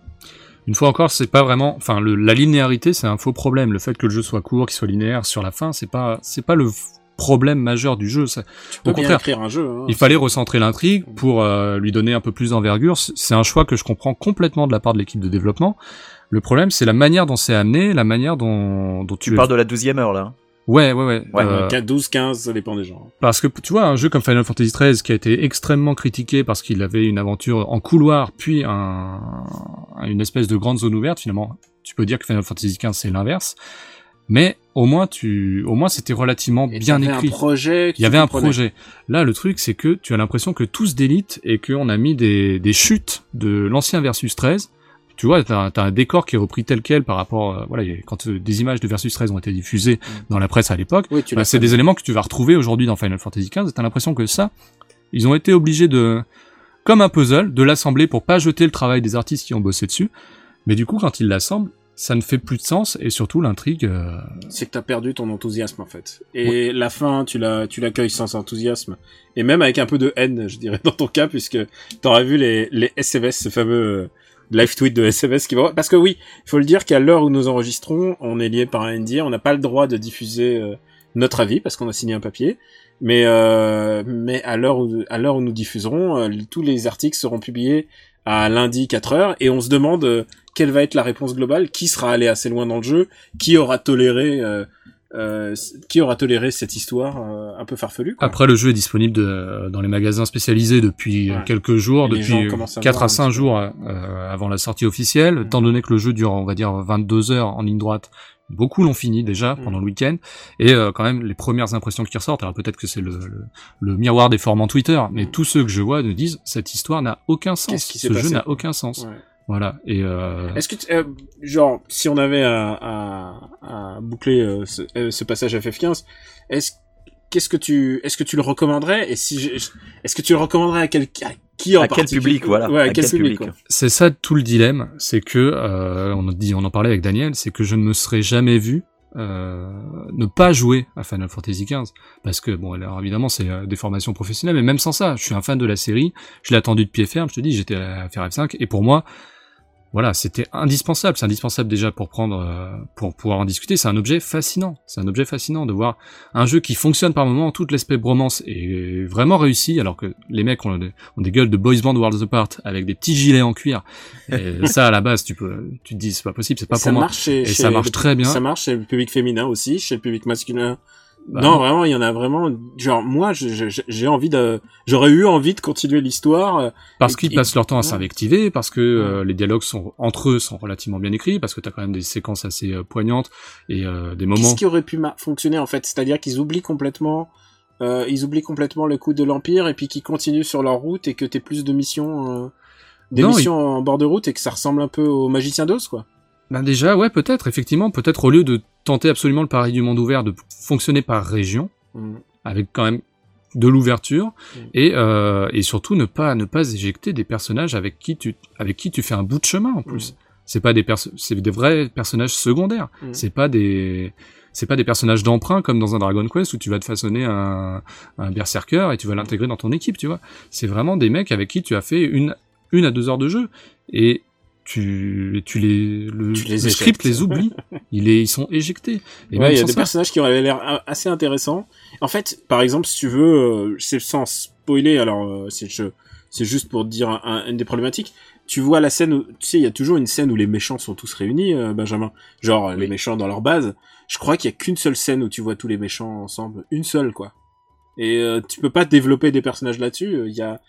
Une fois encore, c'est pas vraiment, enfin, le, la linéarité, c'est un faux problème. Le fait que le jeu soit court, qu'il soit linéaire sur la fin, c'est pas, c'est pas le problème majeur du jeu. Au contraire, un jeu, hein, il fallait recentrer l'intrigue pour euh, lui donner un peu plus d'envergure. C'est un choix que je comprends complètement de la part de l'équipe de développement. Le problème, c'est la manière dont c'est amené, la manière dont, dont tu... Tu parles de la douzième heure, là Ouais, ouais, ouais. ouais euh, 12, 15, ça dépend des gens. Parce que, tu vois, un jeu comme Final Fantasy XIII, qui a été extrêmement critiqué parce qu'il avait une aventure en couloir, puis un, une espèce de grande zone ouverte, finalement, tu peux dire que Final Fantasy XV, c'est l'inverse. Mais au moins, tu, au moins, c'était relativement Et bien écrit. Un projet Il y avait un projet. Là, le truc, c'est que tu as l'impression que tout se délite et qu'on a mis des, des chutes de l'ancien versus 13 tu vois, t'as as un décor qui est repris tel quel par rapport, euh, voilà, quand euh, des images de Versus 13 ont été diffusées mm. dans la presse à l'époque, oui, bah, c'est des éléments que tu vas retrouver aujourd'hui dans Final Fantasy XV. T'as l'impression que ça, ils ont été obligés de, comme un puzzle, de l'assembler pour pas jeter le travail des artistes qui ont bossé dessus. Mais du coup, quand ils l'assemblent, ça ne fait plus de sens et surtout l'intrigue. Euh... C'est que t'as perdu ton enthousiasme en fait. Et la fin, tu la, tu l'accueilles sans enthousiasme et même avec un peu de haine, je dirais [laughs] dans ton cas, puisque t'aurais vu les les SMS, ce fameux live tweet de SMS qui va parce que oui, il faut le dire qu'à l'heure où nous enregistrons, on est lié par un NDA, on n'a pas le droit de diffuser euh, notre avis parce qu'on a signé un papier. Mais euh, mais à l'heure où nous diffuserons, euh, tous les articles seront publiés à lundi 4 heures et on se demande quelle va être la réponse globale, qui sera allé assez loin dans le jeu, qui aura toléré euh, qui aura toléré cette histoire euh, un peu farfelue quoi. Après, le jeu est disponible de, dans les magasins spécialisés depuis Ouais. quelques jours, Et depuis gens commencent à 4 voir à un 5 petit peu. jours euh, avant la sortie officielle, Mm. étant donné que le jeu dure, on va dire, 22 heures en ligne droite. Beaucoup l'ont fini déjà Mm. pendant le week-end et euh, quand même les premières impressions qui ressortent. Alors peut-être que c'est le, le, le miroir des formes en Twitter, mais tous ceux que je vois me disent cette histoire n'a aucun sens. Mm. Ce jeu n'a aucun sens. Ouais. Voilà. Et euh, Est-ce que, tu- euh, genre, si on avait à, à, à boucler euh, ce, euh, ce passage FF15, est-ce qu'est-ce que tu, est-ce que tu le recommanderais? Et si, je- est-ce que tu le recommanderais à quel, à qui en À quel public, voilà. Ouais, à, À quel, quel public, c'est ça tout le dilemme, c'est que euh, on a dit, on en parlait avec Daniel, c'est que je ne me serais jamais vu euh, ne pas jouer à Final Fantasy XV parce que bon alors évidemment c'est euh, des formations professionnelles mais même sans ça je suis un fan de la série je l'ai attendu de pied ferme je te dis j'étais à faire F5 et pour moi voilà, c'était indispensable. C'est indispensable déjà pour prendre, euh, pour pouvoir en discuter. C'est un objet fascinant. C'est un objet fascinant de voir un jeu qui fonctionne par moment, tout l'aspect bromance est vraiment réussi, alors que les mecs ont, des- ont des gueules de boys band Worlds Apart avec des petits gilets en cuir. Et [laughs] ça, à la base, tu peux, tu te dis, c'est pas possible, c'est pas ça pour moi. marche chez, Et chez ça marche très bien. Ça marche chez le public féminin aussi, chez le public masculin. Bah, non, vraiment, il y en a vraiment. Genre, moi, j'ai envie de, j'aurais eu envie de continuer l'histoire. euh, Parce qu'ils passent leur temps à s'invectiver, parce que euh, les dialogues sont entre eux sont relativement bien écrits, parce que t'as quand même des séquences assez euh, poignantes et euh, des moments. Qu'est-ce qui aurait pu ma- fonctionner en fait? C'est-à-dire qu'ils oublient complètement, euh, ils oublient complètement le coup de l'empire et puis qu'ils continuent sur leur route et que t'aies plus de missions, euh, des Non, missions en bord de route et que ça ressemble un peu au Magicien d'Oz, quoi. Ben déjà, ouais, peut-être, effectivement, peut-être au lieu de tenter absolument le pari du monde ouvert, de fonctionner par région, Mm. avec quand même de l'ouverture Mm. et euh, et surtout ne pas ne pas éjecter des personnages avec qui tu avec qui tu fais un bout de chemin en plus. Mm. C'est pas des c'est des vrais personnages secondaires. C'est pas des c'est pas des personnages d'emprunt comme dans un Dragon Quest où tu vas te façonner un, un berserker et tu vas l'intégrer dans ton équipe, tu vois. C'est vraiment des mecs avec qui tu as fait une une à deux heures de jeu et tu tu les le, Tu les le script les oublie. [laughs] ils est, ils sont éjectés. Et ouais, il y a des ça- personnages qui auraient l'air assez intéressants. En fait, par exemple, si tu veux, euh, c'est sans spoiler, alors euh, c'est je- c'est juste pour dire un- un- une des problématiques. Tu vois la scène où, tu sais, il y a toujours une scène où les méchants sont tous réunis, euh, Benjamin. Genre, les méchants dans leur base. Je crois qu'il y a qu'une seule scène où tu vois tous les méchants ensemble. Une seule, quoi. Et euh, tu peux pas développer des personnages là-dessus. Il y a,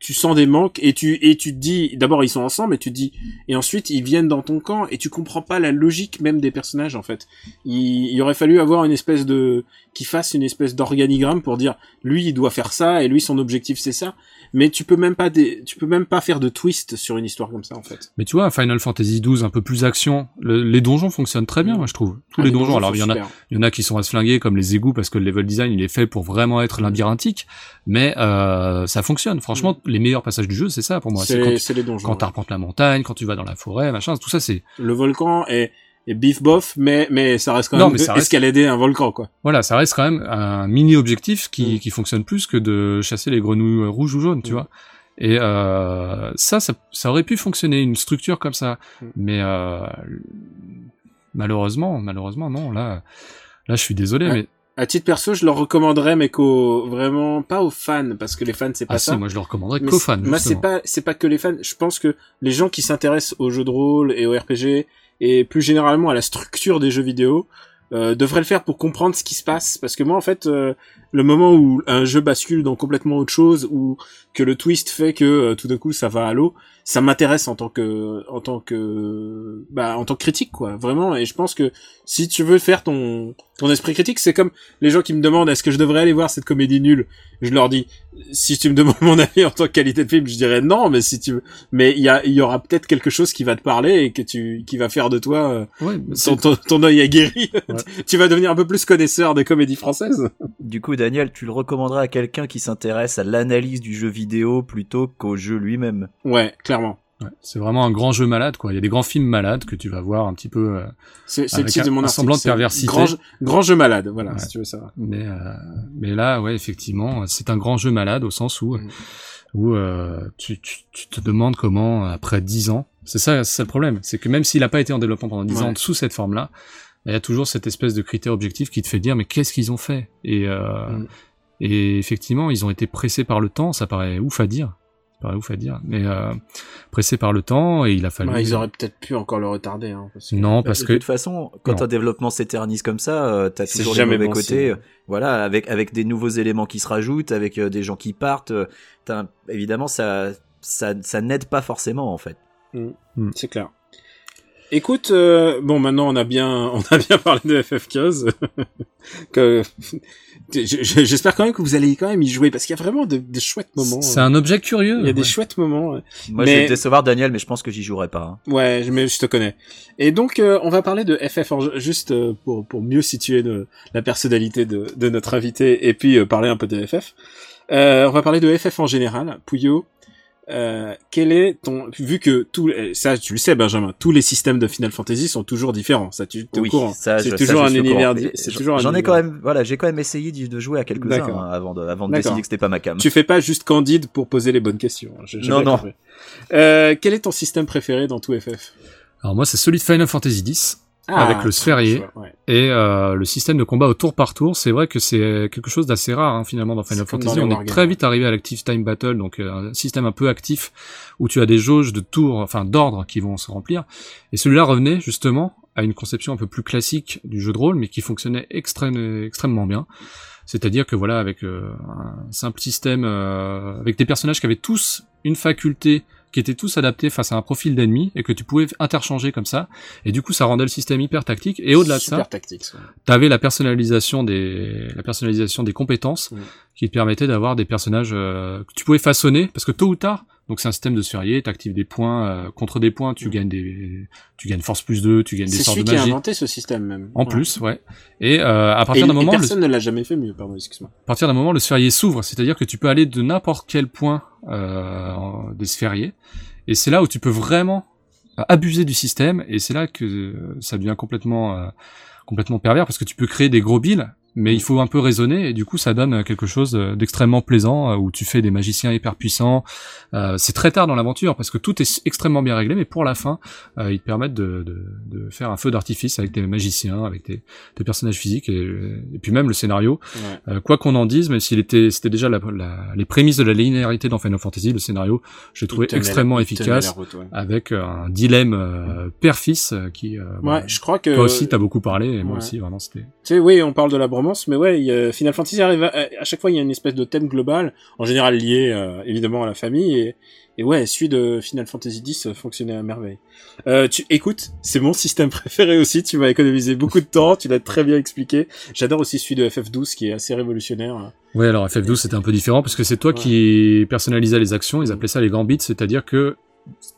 tu sens des manques et tu et tu te dis, d'abord ils sont ensemble et tu te dis, et ensuite ils viennent dans ton camp et tu comprends pas la logique même des personnages en fait. Il, il aurait fallu avoir une espèce de, qui fasse une espèce d'organigramme pour dire, lui il doit faire ça et lui son objectif c'est ça. Mais tu peux même pas des, tu peux même pas faire de twist sur une histoire comme ça en fait. Mais tu vois, Final Fantasy XII, un peu plus action, le- les donjons fonctionnent très bien, moi je trouve. Tous Ah, les donjons, alors il y en a, il y en a qui sont à se flinguer comme les égouts parce que le level design il est fait pour vraiment être labyrinthique, mais euh, ça fonctionne. Franchement, les meilleurs passages du jeu, c'est ça pour moi. C'est quand, les donjons. quand t'arpentes la montagne, quand tu vas dans la forêt, machin, tout ça c'est Le volcan est, est bif bof, mais mais ça reste quand Non, même mais ça reste- escalader un volcan quoi. voilà, ça reste quand même un mini objectif qui, Mm. qui fonctionne plus que de chasser les grenouilles rouges ou jaunes, tu Mm. vois. Et euh, ça, ça, ça aurait pu fonctionner une structure comme ça, Mm. mais euh, malheureusement, malheureusement non. Là, là, je suis désolé, Ouais. mais À titre perso, je le recommanderais, mais qu'aux vraiment pas aux fans, parce que les fans c'est pas ah ça. si, moi je le recommanderais qu'aux fans. Moi, c'est pas, c'est pas que les fans. Je pense que les gens qui s'intéressent aux jeux de rôle et aux RPG et plus généralement à la structure des jeux vidéo euh, devraient le faire pour comprendre ce qui se passe. Parce que moi, en fait, euh, le moment où un jeu bascule dans complètement autre chose ou que le twist fait que euh, tout d'un coup ça va à l'eau, ça m'intéresse en tant que, en tant que, bah, en tant que critique, quoi. Vraiment. Et je pense que si tu veux faire ton, ton esprit critique, c'est comme les gens qui me demandent est-ce que je devrais aller voir cette comédie nulle? Je leur dis, si tu me demandes mon [laughs] avis en tant que qualité de film, je dirais non, mais si tu veux, mais il y a, il y aura peut-être quelque chose qui va te parler et que tu, qui va faire de toi, euh, Ouais, ton, ton, ton œil aguerri. Ouais. [laughs] tu vas devenir un peu plus connaisseur des comédies françaises. Du coup, Daniel, tu le recommanderais à quelqu'un qui s'intéresse à l'analyse du jeu vidéo plutôt qu'au jeu lui-même? Ouais, clairement. ouais, c'est vraiment un grand jeu malade, quoi. Il y a des grands films malades que tu vas voir un petit peu. euh, C'est, c'est le titre de un- mon un article. semblant de perversité. Grand, jeu- grand jeu malade, voilà, Ouais. si tu veux savoir. Mais euh, mais là, ouais, effectivement, c'est un grand jeu malade au sens où Mm. où euh, tu, tu, tu te demandes comment après dix ans. C'est ça, c'est ça le problème, c'est que même s'il a pas été en développement pendant dix Ouais. ans sous cette forme-là, il y a toujours cette espèce de critère objectif qui te fait dire mais qu'est-ce qu'ils ont fait? Et euh, Mm. et effectivement, ils ont été pressés par le temps. Ça paraît ouf à dire. Ça paraît ouf à dire, mais euh, pressés par le temps et il a fallu. Ouais, ils auraient peut-être pu encore le retarder, hein, parce que- Non, parce de que toute façon, quand Non. un développement s'éternise comme ça, euh, t'as toujours les jamais mauvais bon côtés. signe. Voilà, avec avec des nouveaux éléments qui se rajoutent, avec euh, des gens qui partent. euh, évidemment, ça ça ça n'aide pas forcément en fait. C'est clair. Écoute, euh, bon, maintenant on a bien, [laughs] on a bien parlé de FF15. [laughs] que je- je- j'espère quand même que vous allez quand même y jouer parce qu'il y a vraiment de, des chouettes moments. c'est un objet curieux. Il y a des chouettes moments. Moi, Mais- je vais te décevoir, Daniel, mais je pense que j'y jouerai pas. hein. Ouais, je- mais je te connais. Et donc, euh, on va parler de FF juste euh, pour pour mieux situer le- la personnalité de, de notre invité et puis euh, parler un peu de FF. Euh, on va parler de FF en général. Puyo, euh, quel est ton vu que tout ça tu le sais Benjamin tous les systèmes de Final Fantasy sont toujours différents ça tu es au Oui, courant c'est toujours un univers c'est toujours un J'en ai quand même, voilà, j'ai quand même essayé de jouer à quelques-uns D'accord. hein, avant de, avant de décider que c'était pas ma cam. tu fais pas juste Candide pour poser les bonnes questions hein, Non, non. euh, quel est ton système préféré dans tout FF Alors moi, c'est celui de Final Fantasy X. Avec le sphérié. ouais. Et euh, le système de combat au tour par tour, c'est vrai que c'est quelque chose d'assez rare hein, finalement dans Final Fantasy. dans On est très vite arrivé à l'active time battle, donc euh, un système un peu actif où tu as des jauges de tours, enfin d'ordre qui vont se remplir. Et celui-là revenait justement à une conception un peu plus classique du jeu de rôle, mais qui fonctionnait extrême- extrêmement bien. C'est-à-dire que voilà, avec euh, un simple système, euh, avec des personnages qui avaient tous une faculté qui étaient tous adaptés face à un profil d'ennemi et que tu pouvais interchanger comme ça. Et du coup, ça rendait le système hyper tactique. Et au-delà de ça, ouais. t'avais la personnalisation des la personnalisation des compétences Mm. qui te permettait d'avoir des personnages euh, que tu pouvais façonner parce que tôt ou tard donc c'est un système de sphérié t'actives des points euh, contre des points tu Mm. gagnes des tu gagnes force plus 2 tu gagnes des c'est sorts celui de qui a magie inventé ce système même en Ouais. plus ouais et euh, à partir d'un moment le, personne ne l'a jamais fait mieux pardon excuse-moi à partir d'un moment le sphérié s'ouvre c'est-à-dire que tu peux aller de n'importe quel point euh, des sphériés et c'est là où tu peux vraiment euh, abuser du système et c'est là que ça devient complètement euh, complètement pervers parce que tu peux créer des gros bills mais il faut un peu raisonner et du coup ça donne quelque chose euh, d'extrêmement plaisant euh, où tu fais des magiciens hyper puissants. Euh, c'est très tard dans l'aventure parce que tout est extrêmement bien réglé mais pour la fin euh, ils te permettent de, de, de faire un feu d'artifice avec tes magiciens, avec tes, tes personnages physiques et, et puis même le scénario. Ouais. Euh, quoi qu'on en dise, même s'il était c'était déjà la, la- les prémices de la linéarité dans Final Fantasy, le scénario j'ai trouvé extrêmement efficace la route, ouais. avec euh, un dilemme euh, père-fils euh, qui euh, Ouais, bah, je crois que toi aussi t'as beaucoup parlé et moi aussi vraiment c'était Tu sais, oui, on parle de la mais ouais, il y a- Final Fantasy arrive à, à chaque fois, il y a une espèce de thème global, en général lié euh, évidemment à la famille, et, et ouais, celui de Final Fantasy X euh, fonctionnait à merveille. Euh, tu écoute, c'est mon système [laughs] préféré aussi. Tu m'as économisé beaucoup de temps, tu l'as très bien expliqué. J'adore aussi celui de FF12 qui est assez révolutionnaire. Ouais, alors FF12 c'était un peu différent parce que c'est toi Ouais. qui personnalisais les actions, ils appelaient ça les gambits, c'est-à-dire que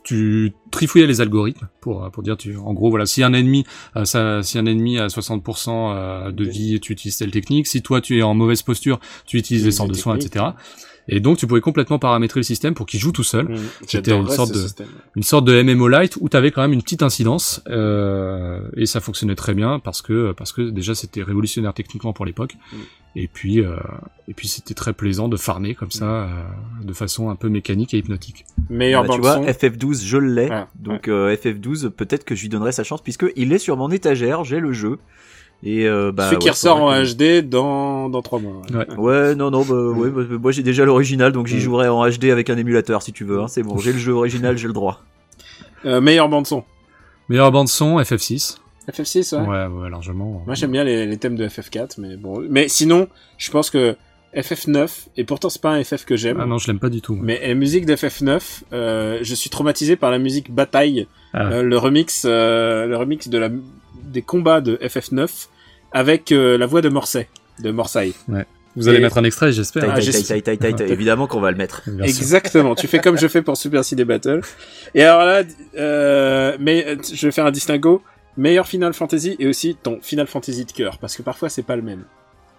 tu trifouillais les algorithmes pour pour dire tu en gros voilà si un ennemi euh, ça, si un ennemi a 60% euh, de vie tu utilises telle technique si toi tu es en mauvaise posture tu utilises les sorts de soins etc et donc tu pouvais complètement paramétrer le système pour qu'il joue tout seul Mmh, C'était une sorte de- système. une sorte de MMO light où tu avais quand même une petite incidence euh, et ça fonctionnait très bien parce que parce que déjà c'était révolutionnaire techniquement pour l'époque Mm. et puis euh, et puis c'était très plaisant de farmer comme ça euh, de façon un peu mécanique et hypnotique. Meilleur Bah, tu vois, son. FF12, je l'ai. Ah, donc euh, FF12, peut-être que je lui donnerai sa chance puisque il est sur mon étagère, j'ai le jeu. Et euh, bah, celui qui ressort en que- HD dans dans trois mois. Ouais. Ouais, non, non, bah, ouais, bah, moi j'ai déjà l'original, donc j'y Mm. jouerai en HD avec un émulateur si tu veux. Hein, c'est bon, j'ai le jeu original, j'ai le droit. [laughs] Euh, meilleure bande son. Meilleure bande son FF6. FF6, ouais. Ouais ouais, largement. Moi j'aime bien les, les thèmes de FF4, mais bon. Mais sinon, je pense que FF9, et pourtant c'est pas un FF que j'aime. Ah non, je l'aime pas du tout. Mais la musique d'FF9, euh, je suis traumatisé par la musique Bataille, Ah. euh, le remix, euh, le remix de la des combats de FF9 avec euh, la voix de Morsay, de Morsay. Vous allez et- mettre un extrait, j'espère. Ah. Évidemment qu'on va le mettre. Exactement. tu fais comme je fais pour Super CD Battle. Et alors là, euh, mais euh, je vais faire un distinguo. Meilleur Final Fantasy et aussi ton Final Fantasy de cœur, parce que parfois c'est pas le même.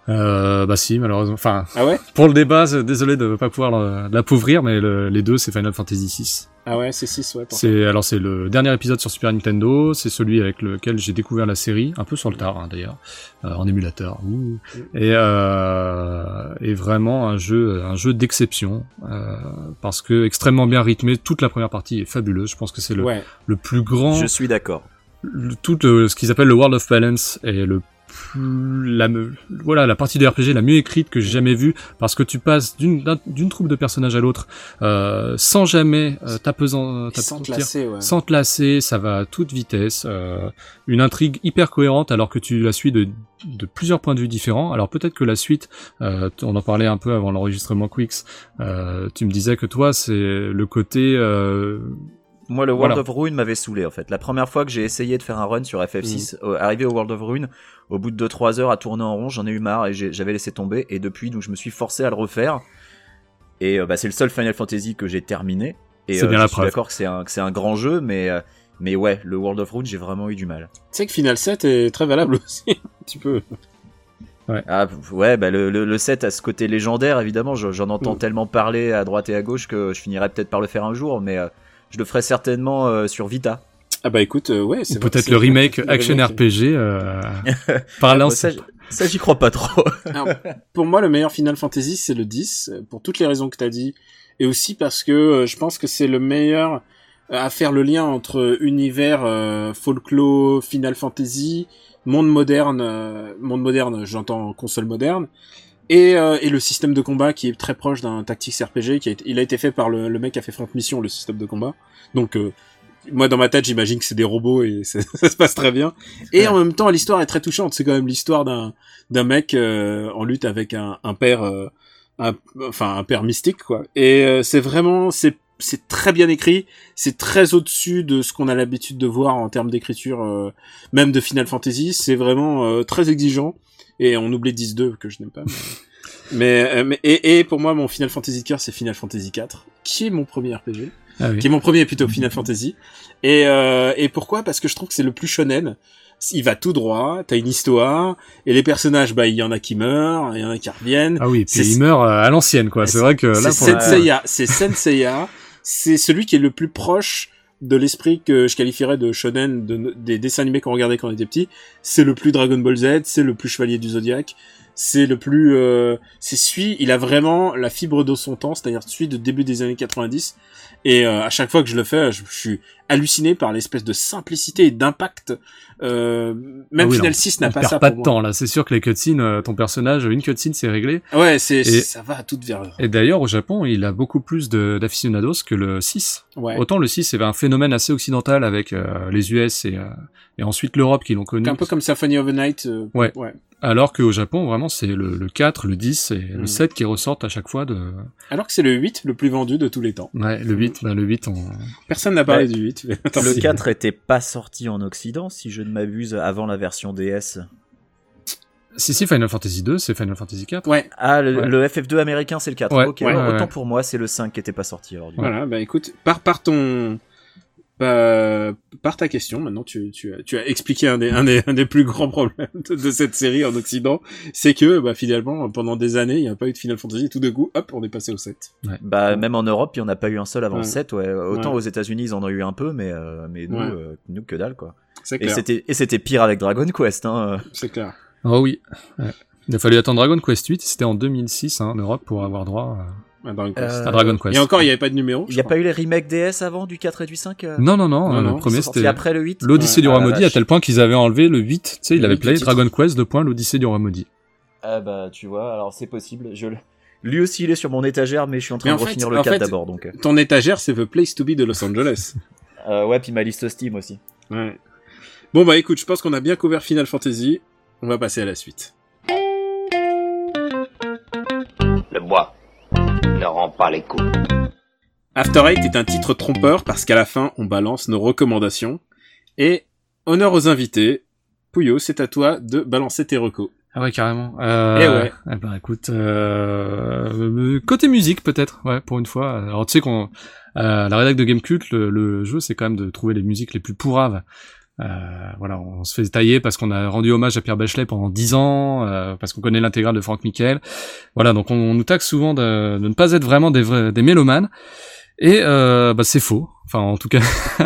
Euh, bah si, malheureusement. Enfin, Ah ouais? pour le débat, désolé de pas pouvoir l'appauvrir, mais le- les deux, c'est Final Fantasy 6. Ah ouais, c'est 6, ouais. pour C'est alors c'est le dernier épisode sur Super Nintendo, c'est celui avec lequel j'ai découvert la série, un peu sur le tard hein, d'ailleurs, euh, en émulateur. Ouh. Et, euh, et vraiment un jeu, un jeu d'exception euh, parce que extrêmement bien rythmé. Toute la première partie est fabuleuse. Je pense que c'est le, Ouais. le plus grand Je suis d'accord. le- tout le- ce qu'ils appellent le World of Balance est le plus, la, me- voilà, la partie de RPG la mieux écrite que j'ai jamais vue parce que tu passes d'une, d'un- d'une troupe de personnages à l'autre, euh, sans jamais, euh, t'apesant- Et sans te lasser, ouais. sans te lasser, ça va à toute vitesse, euh, une intrigue hyper cohérente alors que tu la suis de, de plusieurs points de vue différents. Alors peut-être que la suite, euh, on en parlait un peu avant l'enregistrement Quicks, euh, tu me disais que toi c'est le côté, euh, Moi, le World Voilà. of Ruin m'avait saoulé en fait. La première fois que j'ai essayé de faire un run sur FF6, euh, arrivé au World of Ruin, au bout de 2-3 heures à tourner en rond, j'en ai eu marre et j'avais laissé tomber. Et depuis, donc je me suis forcé à le refaire. Et euh, bah, c'est le seul Final Fantasy que j'ai terminé. Et C'est euh, bien je la suis preuve. d'accord que c'est un, que c'est un grand jeu, mais, euh, mais ouais, le World of Ruin, j'ai vraiment eu du mal. Tu sais que Final 7 est très valable aussi. [laughs] un petit peu. Ah ouais, bah le, le, le 7 a ce côté légendaire, évidemment. je- J'en entends Mm. tellement parler à droite et à gauche que je finirais peut-être par le faire un jour, mais euh, je le ferai certainement euh, sur Vita. Ah bah écoute, euh, ouais, Ou c'est peut-être le remake action. RPG euh, [laughs] par Ah, l'ancien. ça, j'y crois pas trop. [laughs] Alors, pour moi, le meilleur Final Fantasy, c'est le 10, euh, pour toutes les raisons que tu as dit, et aussi parce que euh, je pense que c'est le meilleur à faire le lien entre univers euh, folklore, Final Fantasy, monde moderne, euh, monde moderne, j'entends console moderne, et, euh, et le système de combat qui est très proche d'un Tactics RPG, qui a été, il a été fait par le, le mec qui a fait Front Mission, le système de combat. Donc euh, moi dans ma tête j'imagine que c'est des robots et [laughs] ça, ça se passe très bien. Et en même temps l'histoire est très touchante. C'est quand même l'histoire d'un d'un mec euh, en lutte avec un, un père, euh, un, enfin un père mystique quoi. Et euh, c'est vraiment c'est c'est très bien écrit, c'est très au-dessus de ce qu'on a l'habitude de voir en termes d'écriture, euh, même de Final Fantasy. C'est vraiment euh, très exigeant. Et on oublie 10-2 que je n'aime pas. Mais, [laughs] mais, euh, mais- et, et pour moi mon Final Fantasy de cœur c'est Final Fantasy 4 qui est mon premier RPG Ah oui. qui est mon premier plutôt Final Fantasy. Et, euh, et pourquoi? Parce que je trouve que c'est le plus shonen. Il va tout droit, t'as une histoire, et les personnages, bah il y en a qui meurent, il y en a qui reviennent. Ah oui, et puis C'est- il meurt euh, à l'ancienne, quoi. C'est vrai que là, C'est Senseiya, c'est Senseiya, c'est celui qui est le plus proche de l'esprit que je qualifierais de shonen de, des dessins animés qu'on regardait quand on était petit. C'est le plus Dragon Ball Z, c'est le plus Chevalier du Zodiac, c'est le plus, euh, c'est celui, il a vraiment la fibre de son temps, c'est-à-dire celui de début des années 90. Et euh, à chaque fois que je le fais, je suis halluciné par l'espèce de simplicité et d'impact. Euh, même Ah oui, Final non, 6 n'a pas perd ça pas pour de moi. temps là. C'est sûr que les cutscenes, euh, ton personnage, une cutscene, c'est réglé. Ouais, c'est, ça va à toute vers Et d'ailleurs, au Japon, il a beaucoup plus de- d'aficionados que le 6. Ouais. Autant le 6, c'est un phénomène assez occidental avec euh, les US et, euh, et ensuite l'Europe qui l'ont connu. Un peu comme Symphony of the Night. euh, Ouais. ouais. Alors qu'au Japon, vraiment, c'est le, le 4, le 10 et Mhm. le 7 qui ressortent à chaque fois de... Alors que c'est le 8 le plus vendu de tous les temps. Ouais, le 8, bah, le 8, on... Personne n'a parlé Ouais. du 8. [laughs] attends, le si. 4 était pas sorti en Occident, si je ne m'abuse, avant la version DS. Si, si, Final Fantasy 2, c'est Final Fantasy 4. Ouais, Ah, le, Ouais. le FF2 américain, c'est le 4. Ouais, ok, ouais, alors ouais, autant ouais. pour moi, c'est le 5 qui était pas sorti. Alors, du coup. voilà, bah écoute, par, par ton... Par, par ta question, maintenant tu, tu, as, tu as expliqué un des, un, des, un des plus grands problèmes de, de cette série en Occident, c'est que bah, finalement pendant des années il n'y a pas eu de Final Fantasy, tout de coup hop on est passé au 7. Bah, même en Europe, il n'y en a pas eu un seul avant Ouais. le 7. Ouais. Autant Ouais. aux États-Unis, ils en ont eu un peu, mais, euh, mais nous, Ouais. euh, nous, que dalle, quoi. C'est Et clair, c'était, et c'était pire avec Dragon Quest, hein. c'est clair. Oh oui. Ouais. Il a fallu attendre Dragon Quest 8, c'était en 2006 hein, en Europe pour avoir droit Ah, Dragon Quest. Euh, à Dragon Quest. Et encore il n'y avait pas de numéro. Il n'y a pas eu les remakes DS avant, du 4 et du 5 euh Non, non, non, Non, euh, non, le premier c'était après le 8 l'Odyssée Ouais. du Roi Ah, Maudit, à tel point qu'ils avaient enlevé le 8, tu sais, il avait 8 play du titre. Dragon Quest, deux points, l'Odyssée du Roi Maudit. Ah bah, tu vois, alors c'est possible. Je le- Lui aussi, il est sur mon étagère, mais je suis en train de fait- refinir le en 4 fait- d'abord, donc. Ton étagère c'est The Place to Be de Los Angeles. [laughs] Euh, ouais, puis ma liste Steam aussi. ouais. Bon bah écoute, je pense qu'on a bien couvert Final Fantasy, on va passer à la suite. Le bois ne rend pas les coups. After Eight est un titre trompeur parce qu'à la fin, on balance nos recommandations. Et honneur aux invités. Pouillot, c'est à toi de balancer tes recos. Ah ouais, carrément. Euh, Eh ouais. Eh ben écoute, euh, côté musique peut-être, ouais, pour une fois. Alors tu sais qu'on, euh, la rédac de Gamecult, le, le jeu, c'est quand même de trouver les musiques les plus pourraves. Euh, voilà, on se fait tailler parce qu'on a rendu hommage à Pierre Bachelet pendant dix ans, euh, parce qu'on connaît l'intégrale de Franck Michael. Voilà, donc on, on nous taxe souvent de, de ne pas être vraiment des vrais, des mélomanes. Et euh, bah c'est faux. Enfin, en tout cas, [laughs]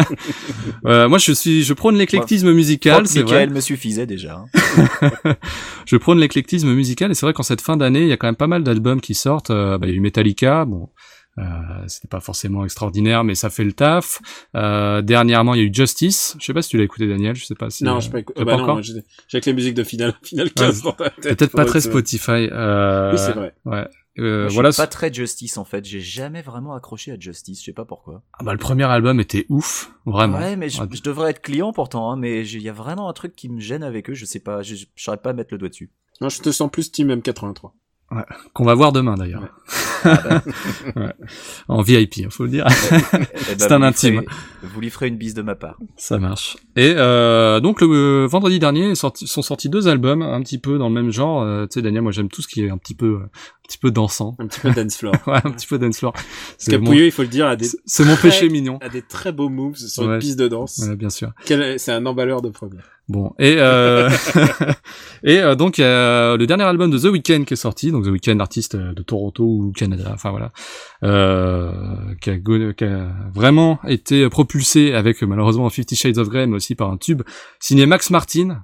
Euh, moi je suis, je prône l'éclectisme musical, c'est vrai. Me suffisait déjà. hein. [laughs] je prône l'éclectisme musical et c'est vrai qu'en cette fin d'année, il y a quand même pas mal d'albums qui sortent. Euh, bah, il y a eu Metallica, bon, c'était pas forcément extraordinaire, mais ça fait le taf. Euh, dernièrement, il y a eu Justice. Je sais pas si tu l'as écouté, Daniel. Je sais pas si. non, euh, je pas, écou- t'as ah bah pas non, j'ai avec les musiques de Final, [laughs] Final 15 dans ta tête. Peut-être pas très être- Spotify. Euh, Oui, c'est vrai. Ouais. Euh, je voilà. suis pas très Justice en fait. J'ai jamais vraiment accroché à Justice. Je sais pas pourquoi. Ah bah, le premier album était ouf, vraiment. Ouais, mais je, Ouais. je devrais être client pourtant. Hein, mais il y a vraiment un truc qui me gêne avec eux. Je sais pas. Je je saurais pas mettre le doigt dessus. Non, je te sens plus Team M83. Qu'on va voir demain d'ailleurs. Ouais. [laughs] En VIP, il faut le dire. Eh ben, C'est vous un lui intime. ferez- Vous lui ferez une bise de ma part. Ça marche. Et euh, donc le euh, vendredi dernier sorti- sont sortis deux albums un petit peu dans le même genre. Euh, tu sais Daniel, moi j'aime tout ce qui est un petit peu, un petit peu dansant. Un petit peu dance floor. [laughs] Ouais, un petit peu dance floor. Parce mon, il faut le dire, a des, c'est- mon très- péché mignon. a des très beaux moves sur Ouais. une piste de danse. Ouais, bien sûr. C'est un emballeur de premier. Bon, et euh, [laughs] et euh, donc a le dernier album de The Weeknd qui est sorti, donc The Weeknd artiste euh, de Toronto ou Canada, enfin voilà, euh, qui, a, qui a vraiment été propulsé avec malheureusement Fifty Shades of Grey, mais aussi par un tube signé Max Martin.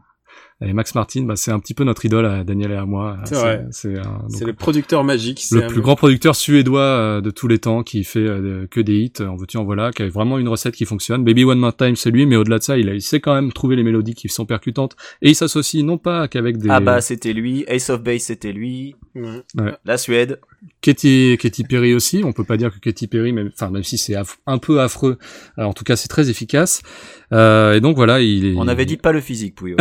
Et Max Martin, bah, c'est un petit peu notre idole, à Daniel et à moi. C'est vrai. C'est un- donc, C'est le producteur magique. c'est le un- plus grand producteur suédois euh, de tous les temps qui fait euh, que des hits, en veux-tu en voilà, qui a vraiment une recette qui fonctionne. Baby One More Time, c'est lui, mais au-delà de ça, il, a, il sait quand même trouver les mélodies qui sont percutantes et il s'associe non pas qu'avec des Ah bah c'était lui, Ace of Base c'était lui, Ouais. la Suède. Katy, Katy Perry aussi. On peut pas dire que Katy Perry, même, enfin même si c'est un peu affreux, euh, en tout cas c'est très efficace. Euh, et donc voilà, il est. On avait dit pas le physique, Pouillot.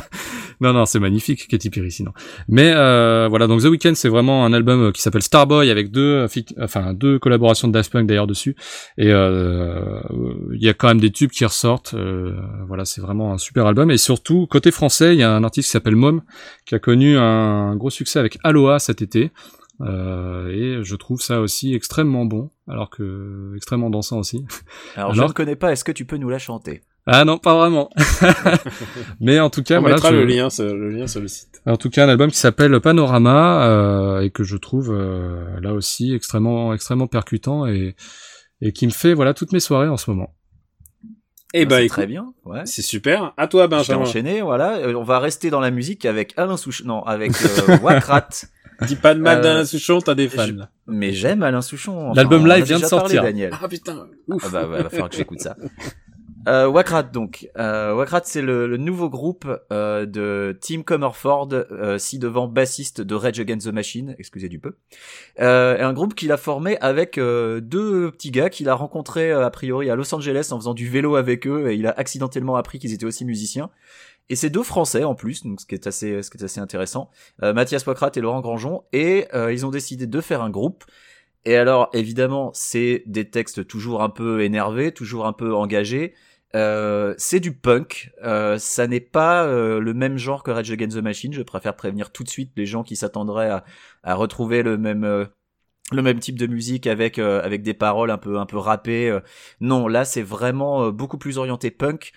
[laughs] non, non, c'est magnifique, Katy Perry, sinon. Mais euh, voilà, donc The Weeknd, c'est vraiment un album euh, qui s'appelle Starboy avec deux, euh, enfin deux collaborations de Daft Punk d'ailleurs dessus. Et euh, il y a quand même des tubes qui ressortent. euh, voilà, c'est vraiment un super album. Et surtout, côté français, il y a un artiste qui s'appelle Mom, qui a connu un gros succès avec Aloha cet été. Euh, et je trouve ça aussi extrêmement bon, alors que extrêmement dansant aussi. [laughs] Alors, je ne connais pas, est-ce que tu peux nous la chanter? Ah non, pas vraiment. [laughs] Mais en tout cas, On voilà, mettra je- le lien, sur, le lien sur le site. en tout cas, un album qui s'appelle Panorama euh, et que je trouve euh, là aussi extrêmement extrêmement percutant et et qui me fait voilà toutes mes soirées en ce moment. Eh c'est écoute, très bien. Ouais. c'est super. À toi, Je vais Benjamin. enchaîner, voilà. Euh, on va rester dans la musique avec Alain Souchon, non, avec euh, Wakrat. [laughs] Dis pas de mal Euh, d'Alain Souchon, t'as des fans. je-. Mais j'aime Alain Souchon. Enfin, L'album live vient de parlé, sortir. Daniel. Ah putain, ouf. Ah bah, ouais, va falloir que j'écoute ça. Euh, Wakrat donc. Euh, Wakrat c'est le, le nouveau groupe euh, de Tim Comerford, euh, ci-devant bassiste de Rage Against the Machine, excusez du peu. Euh, et un groupe qu'il a formé avec euh, deux petits gars qu'il a rencontrés euh, a priori à Los Angeles en faisant du vélo avec eux et il a accidentellement appris qu'ils étaient aussi musiciens. Et c'est deux Français en plus, donc ce qui est assez, ce qui est assez intéressant. Euh, Mathias Wakrat et Laurent Grandjean, et euh, ils ont décidé de faire un groupe. Et alors, évidemment, c'est des textes toujours un peu énervés, toujours un peu engagés. Euh, c'est du punk. Euh, ça n'est pas euh, le même genre que Rage Against the Machine. Je préfère prévenir tout de suite les gens qui s'attendraient à, à retrouver le même euh, le même type de musique avec euh, avec des paroles un peu un peu rappées. Non, là c'est vraiment beaucoup plus orienté punk.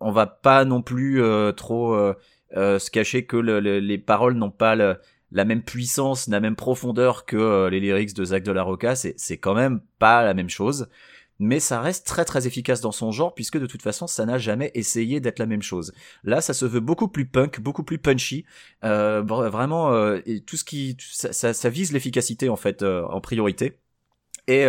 On va pas non plus euh, trop euh, euh, se cacher que le- le- les paroles n'ont pas le- la même puissance, la même profondeur que les lyrics de Zach de la Roca. C'est c'est quand même pas la même chose mais ça reste très très efficace dans son genre puisque de toute façon ça n'a jamais essayé d'être la même chose. Là, ça se veut beaucoup plus punk, beaucoup plus punchy, euh, vra- vraiment euh, et tout ce qui ça, ça, ça vise l'efficacité en fait euh, en priorité. Et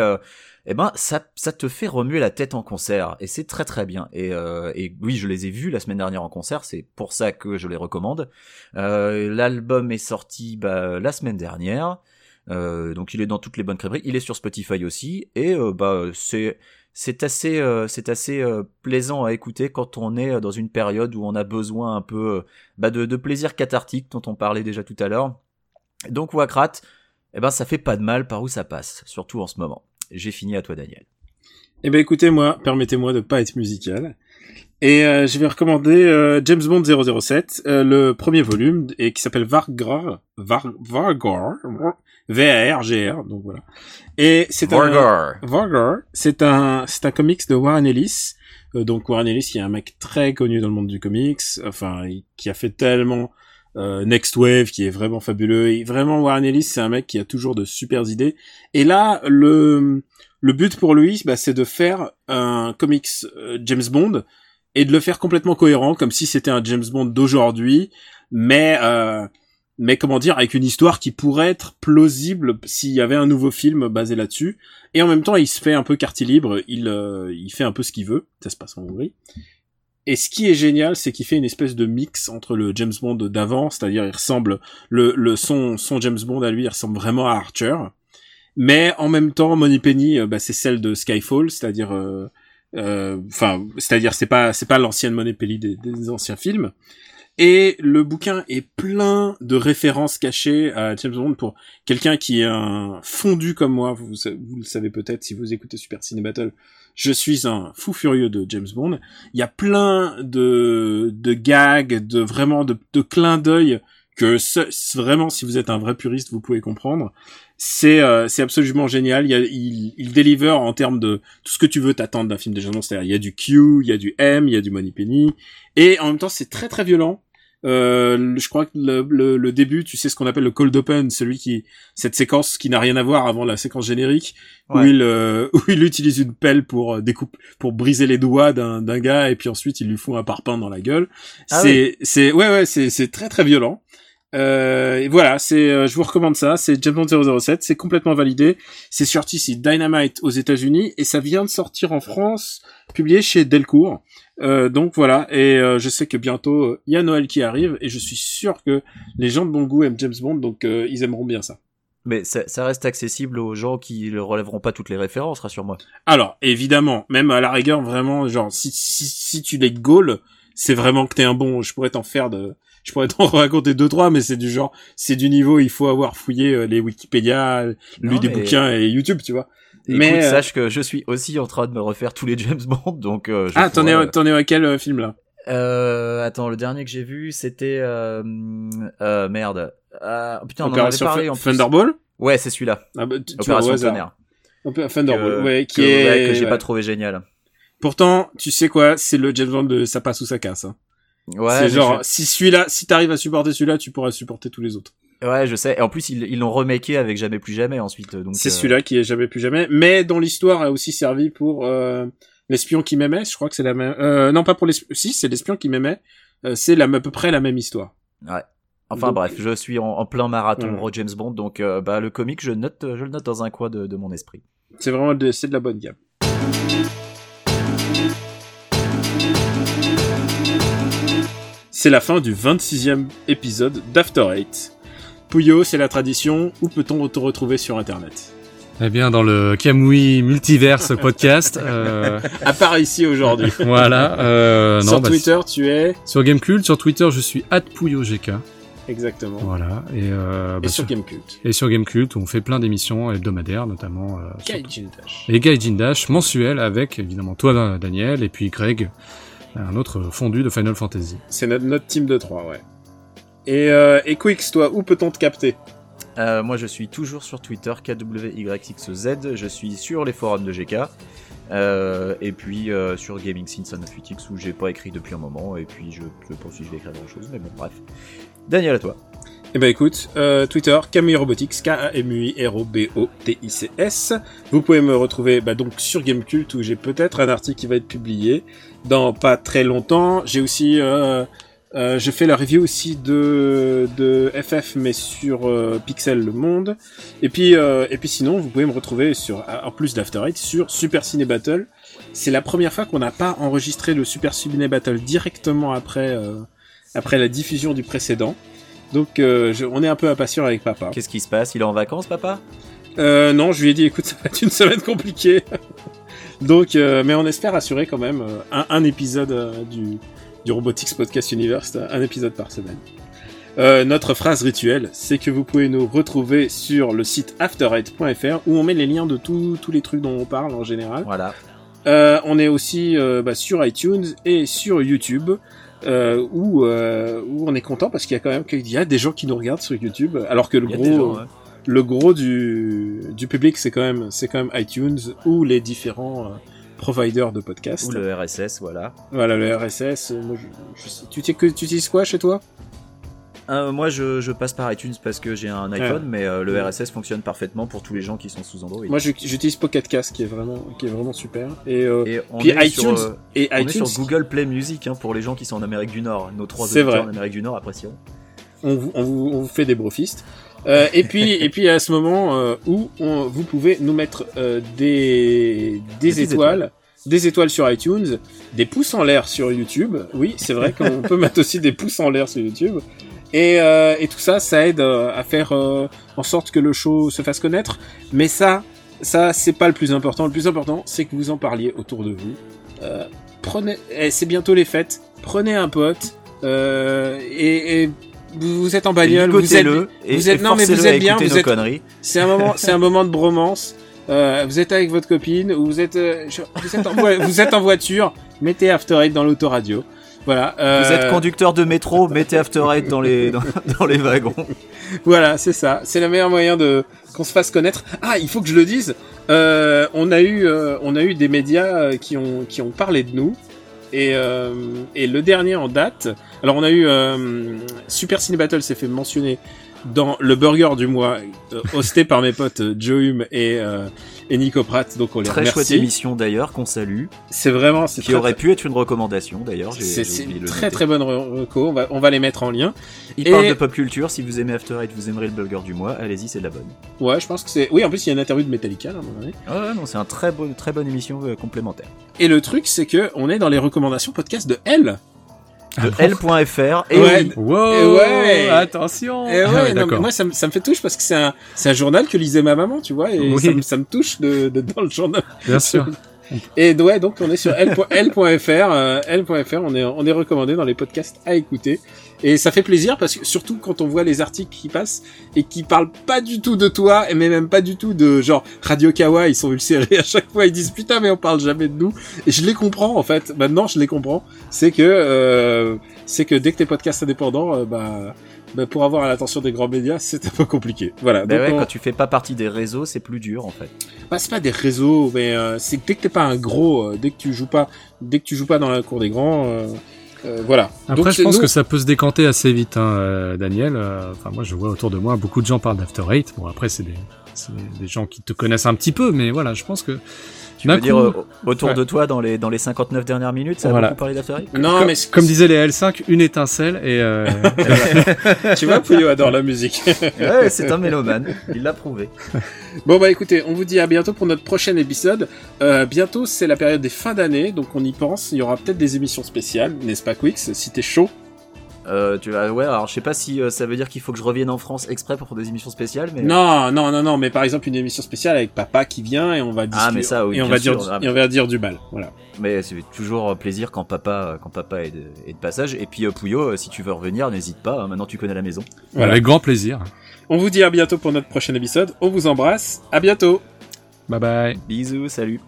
eh ben ça ça te fait remuer la tête en concert et c'est très très bien. Et, euh, et oui, je les ai vus la semaine dernière en concert, c'est pour ça que je les recommande. Euh, L'album est sorti bah, la semaine dernière. Euh, donc il est dans toutes les bonnes crêperies. Il est sur Spotify aussi et euh, bah c'est c'est assez euh, c'est assez euh, plaisant à écouter quand on est dans une période où on a besoin un peu euh, bah, de, de plaisir cathartique dont on parlait déjà tout à l'heure. Donc Wakrat, eh ben ça fait pas de mal par où ça passe, surtout en ce moment. J'ai fini à toi Daniel. Eh ben écoutez moi, permettez-moi de pas être musical. Et euh, je vais recommander euh, James Bond 007, euh, le premier volume, et qui s'appelle Vargar, Var, Vargar, V-A-R-G-R, donc voilà. Et c'est un, Vargar. C'est un, c'est un comics de Warren Ellis. Euh, donc Warren Ellis, qui est un mec très connu dans le monde du comics, enfin, qui a fait tellement euh, Next Wave, qui est vraiment fabuleux. Et vraiment, Warren Ellis, c'est un mec qui a toujours de super idées. Et là, le but pour lui, bah, c'est de faire un comics euh, James Bond et de le faire complètement cohérent, comme si c'était un James Bond d'aujourd'hui, mais euh, mais comment dire, avec une histoire qui pourrait être plausible s'il y avait un nouveau film basé là-dessus. Et en même temps, il se fait un peu quartier libre, il, il fait un peu ce qu'il veut, ça se passe en Hongrie. Et ce qui est génial, c'est qu'il fait une espèce de mix entre le James Bond d'avant, c'est-à-dire il ressemble, le, le son, son James Bond à lui, il ressemble vraiment à Archer. Mais en même temps, Moneypenny, euh, bah, c'est celle de Skyfall, c'est-à-dire, euh, euh, enfin, c'est-à-dire c'est pas, c'est pas l'ancienne Moneypenny des, des anciens films. Et le bouquin est plein de références cachées à James Bond pour quelqu'un qui est un fondu comme moi. Vous, vous le savez peut-être si vous écoutez Super Ciné Battle. Je suis un fou furieux de James Bond. Il y a plein de, de gags, de vraiment de, de clins d'œil que ce- vraiment, si vous êtes un vrai puriste, vous pouvez comprendre. C'est euh, c'est absolument génial. Il, y a, il, il en termes de tout ce que tu veux t'attendre d'un film de James Bond. C'est-à-dire, il y a du Q, il y a du M, il y a du Money Penny, et en même temps, c'est très très violent. Euh, je crois que le, le, le début, tu sais ce qu'on appelle le cold open, celui qui cette séquence qui n'a rien à voir avant la séquence générique, où il euh, [laughs] où il utilise une pelle pour euh, découpe pour briser les doigts d'un d'un gars et puis ensuite il lui fout un parpaing dans la gueule. Ah c'est c'est ouais ouais c'est c'est très très violent. Euh, et voilà, c'est euh, je vous recommande ça, c'est James Bond 007, c'est complètement validé. C'est sorti ici Dynamite aux États-Unis et ça vient de sortir en France, publié chez Delcourt. Euh, donc voilà, et euh, je sais que bientôt euh, il y a Noël qui arrive et je suis sûr que les gens de bon goût aiment James Bond, donc euh, ils aimeront bien ça. Mais ça, ça reste accessible aux gens qui ne relèveront pas toutes les références, rassure-moi. Alors, évidemment, même à la rigueur, vraiment, genre, si, si, si tu les gaules, c'est vraiment que t'es un bon, je pourrais t'en faire de, je pourrais t'en [laughs] raconter deux, trois, mais c'est du genre, c'est du niveau, il faut avoir fouillé les Wikipédia, lu des mais- bouquins et YouTube, tu vois. Mais, euh, sache que je suis aussi en train de me refaire tous les James Bond, donc euh, je ah, t'en es, pourrais- t'en es à quel euh, film, là? Euh, attends, le dernier que j'ai vu, c'était euh, euh, merde. Ah, putain, on en avait Opération parlé en plus. Thunderball? Ouais, c'est celui-là. Ah, bah, tu, Opération. Tonnerre. Thunderball, Que- ouais, qui que, est, ouais, que j'ai ouais. pas trouvé génial. Pourtant, tu sais quoi, c'est le James Bond de ça passe ou ça casse, hein. Ouais, c'est genre, je- si celui-là, si t'arrives à supporter celui-là, tu pourras supporter tous les autres. Ouais, je sais. Et en plus, ils l'ont remaké avec Jamais plus jamais ensuite. Donc C'est euh, celui-là qui est jamais plus jamais, mais dont l'histoire a aussi servi pour euh, l'espion qui m'aimait. Je crois que c'est la même. Euh, non, pas pour l'espion. Si, c'est l'espion qui m'aimait. Euh, c'est la, à peu près la même histoire. Ouais. Enfin Donc- bref, je suis en, en plein marathon. Raw James Bond, donc euh, bah le comic, je note, je le note dans un coin de, de mon esprit. C'est vraiment de, c'est de la bonne gamme. C'est la fin du 26e épisode d'After Eight. Pouillot, c'est la tradition. Où peut-on te retrouver sur Internet? Eh bien, dans le Kamui Multiverse podcast. [laughs] euh, À part ici aujourd'hui. [laughs] voilà. Euh, non, sur bah, Twitter, tu es Sur Gamecult, sur Twitter, je suis @pouyogk. exactement. Voilà. Et, euh, Et bah, sur sur, Gamecult. et sur Gamecult, où on fait plein d'émissions hebdomadaires, notamment euh, Gaijin Dash. et Gaijin Dash mensuel avec évidemment toi, Daniel, et puis Greg, un autre fondu de Final Fantasy. C'est notre, notre team de 3, ouais. Et, euh, et Quix, toi, où peut-on te capter? Euh, moi, je suis toujours sur Twitter, KWYXZ. Je suis sur les forums de GK. euh, et puis euh, sur Gaming Scene 98X où j'ai pas écrit depuis un moment. Et puis je, je pense que je vais écrire grand chose. Mais bon, bref. Daniel, à toi. Eh ben écoute, euh, Twitter, Camui Robotics, K-A-M-U-I-R-O-B-O-T-I-C-S. Vous pouvez me retrouver bah, donc sur Gamecult où j'ai peut-être un article qui va être publié dans pas très longtemps. J'ai aussi, euh, euh, je fais la review aussi de, de FF mais sur euh, Pixel Le Monde. Et puis, euh, et puis sinon, vous pouvez me retrouver sur, en plus d'After Eight, sur Super Ciné Battle. C'est la première fois qu'on n'a pas enregistré le Super Ciné Battle directement après, euh, après la diffusion du précédent. Donc euh, je- on est un peu impatient avec papa. Qu'est-ce qui se passe? Il est en vacances, papa? Euh, non, je lui ai dit écoute ça va être une semaine compliquée. [laughs] Donc euh, mais on espère assurer quand même euh, un, un épisode euh, du, du Robotics Podcast Universe, un épisode par semaine. Euh, notre phrase rituelle, c'est que vous pouvez nous retrouver sur le site afterite.fr où on met les liens de tous tous les trucs dont on parle en général. Voilà. Euh, on est aussi euh, bah, sur iTunes et sur YouTube. Euh, où, euh, où on est content parce qu'il y a quand même qu'il y a des gens qui nous regardent sur YouTube alors que le gros gens, le gros du, du public c'est quand même c'est quand même iTunes ou les différents providers de podcasts Ou le RSS, voilà. voilà le RSS euh, moi, je, je tu, sais que, tu utilises quoi chez toi? Euh, moi, je, je passe par iTunes parce que j'ai un iPhone, mais euh, le. RSS fonctionne parfaitement pour tous les gens qui sont sous Android. moi j'utilise Pocket Cast qui est vraiment qui est vraiment super et, euh, Et on puis est iTunes sur, et on est iTunes sur Google Play Music hein, pour les gens qui sont en Amérique du Nord. Nos trois auditeurs vrai. en Amérique du Nord apprécieront. on vous, on vous, on vous fait des brofistes. Euh, et puis, et puis à ce moment euh, où on, vous pouvez nous mettre euh, des, des étoiles, des étoiles sur iTunes, des pouces en l'air sur YouTube. Oui, c'est vrai qu'on [laughs] peut mettre aussi des pouces en l'air sur YouTube. Et, euh, et tout ça, ça aide euh, à faire euh, en sorte que le show se fasse connaître. Mais ça, ça c'est pas le plus important. Le plus important, c'est que vous en parliez autour de vous. Euh, prenez, eh, c'est bientôt les fêtes. Prenez un pote euh, et, et vous, vous êtes en bagnole, vous êtes, vous êtes- non, mais vous êtes bien, vous êtes- conneries. c'est un moment, c'est un moment de bromance. Euh, vous êtes avec votre copine ou vous êtes, euh, vous êtes en, vous êtes en voiture. Mettez After Eight dans l'autoradio. Voilà. Vous euh, êtes conducteur de métro, mettez After Eight dans les dans, dans les wagons. Voilà, c'est ça. C'est le meilleur moyen de qu'on se fasse connaître. Ah, il faut que je le dise. Euh, on a eu, euh, on a eu des médias qui ont qui ont parlé de nous. Et, euh, et le dernier en date. Alors on a eu euh, Super Ciné Battle s'est fait mentionner dans le burger du mois, euh, hosté par mes potes euh, Joe Hume et euh, et Nico Pratt. Donc on les Très chouette remercie. émission d'ailleurs qu'on salue, C'est vraiment, c'est qui très, aurait pu être une recommandation d'ailleurs. C'est une très noter. très bonne re- reco. On va, on va les mettre en lien. Il Et- parle de pop culture. Si vous aimez After Eight, vous aimerez le burger du mois. Allez-y, c'est de la bonne. Ouais, je pense que c'est. Oui, en plus il y a une interview de Metallica là, à. Ah ouais, non, c'est un très bon, très bonne émission euh, complémentaire. Et le truc, c'est que on est dans les recommandations podcast de L. De L.fr et Ouais. oui, Wow, ouais. attention. Et ouais, Ah non, mais d'accord. moi ça, me- ça me fait touche parce que c'est un, c'est un journal que lisait ma maman, tu vois, et Oui. ça, me, ça me touche de, de dans le journal. Bien sûr. Et ouais, donc on est sur L- L.fr, euh, L.fr, on est, on est recommandé dans les podcasts à écouter. Et ça fait plaisir parce que surtout quand on voit les articles qui passent et qui parlent pas du tout de toi, et mais même pas du tout de genre Radio Kawa, ils sont ulcérés à chaque fois, ils disent putain mais on parle jamais de nous. Et je les comprends en fait. Maintenant je les comprends. C'est que euh, c'est que dès que t'es podcast indépendant, euh, bah, bah pour avoir l'attention des grands médias, c'est un peu compliqué. Voilà. Bah Donc, ouais, on- quand tu fais pas partie des réseaux, c'est plus dur en fait. bah, c'est pas des réseaux, mais euh, c'est que dès que t'es pas un gros, euh, dès que tu joues pas, dès que tu joues pas dans la cour des grands, euh, euh, voilà. Après, Donc, je pense nous- que ça peut se décanter assez vite, hein, euh, Daniel. Euh, Enfin, moi, je vois autour de moi beaucoup de gens parlent d'After Eight. Bon, après, c'est des, c'est des gens qui te connaissent un petit peu, mais voilà, je pense que. Tu veux dire euh, autour Ouais. de toi dans les dans les 59 dernières minutes, ça a Voilà. beaucoup parlé d'After non, comme, mais comme disaient les L5, une étincelle et euh, [laughs] [laughs] tu vois, Pouillot adore la musique. [laughs] Ouais, c'est un mélomane, il l'a prouvé. bon bah écoutez, on vous dit à bientôt pour notre prochain épisode. Euh, bientôt, c'est la période des fins d'année, donc on y pense. Il y aura peut-être des émissions spéciales, n'est-ce pas, Quix? Si t'es chaud. Euh, tu vas, ouais, alors je sais pas si euh, ça veut dire qu'il faut que je revienne en France exprès pour des émissions spéciales, mais Non, non, non, non, mais par exemple une émission spéciale avec papa qui vient et on va discuter Ah, mais ça, oui, et on va sûr. dire, Ah, et on va dire du mal. Voilà. mais c'est toujours plaisir quand papa quand papa est de, est de passage. Et puis euh, Pouillot, euh, si tu veux revenir, n'hésite pas. hein, maintenant tu connais la maison. Voilà. avec grand plaisir. On vous dit à bientôt pour notre prochain épisode. On vous embrasse. À bientôt. Bye bye. Bisous, salut.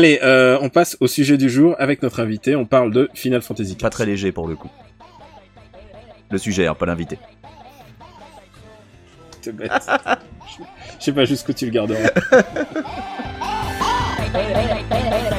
Allez, euh, on passe au sujet du jour avec notre invité. On parle de Final Fantasy Pas très léger pour le coup. Le sujet, hein, pas l'invité. [laughs] Je sais pas jusqu'où tu le garderas. [laughs]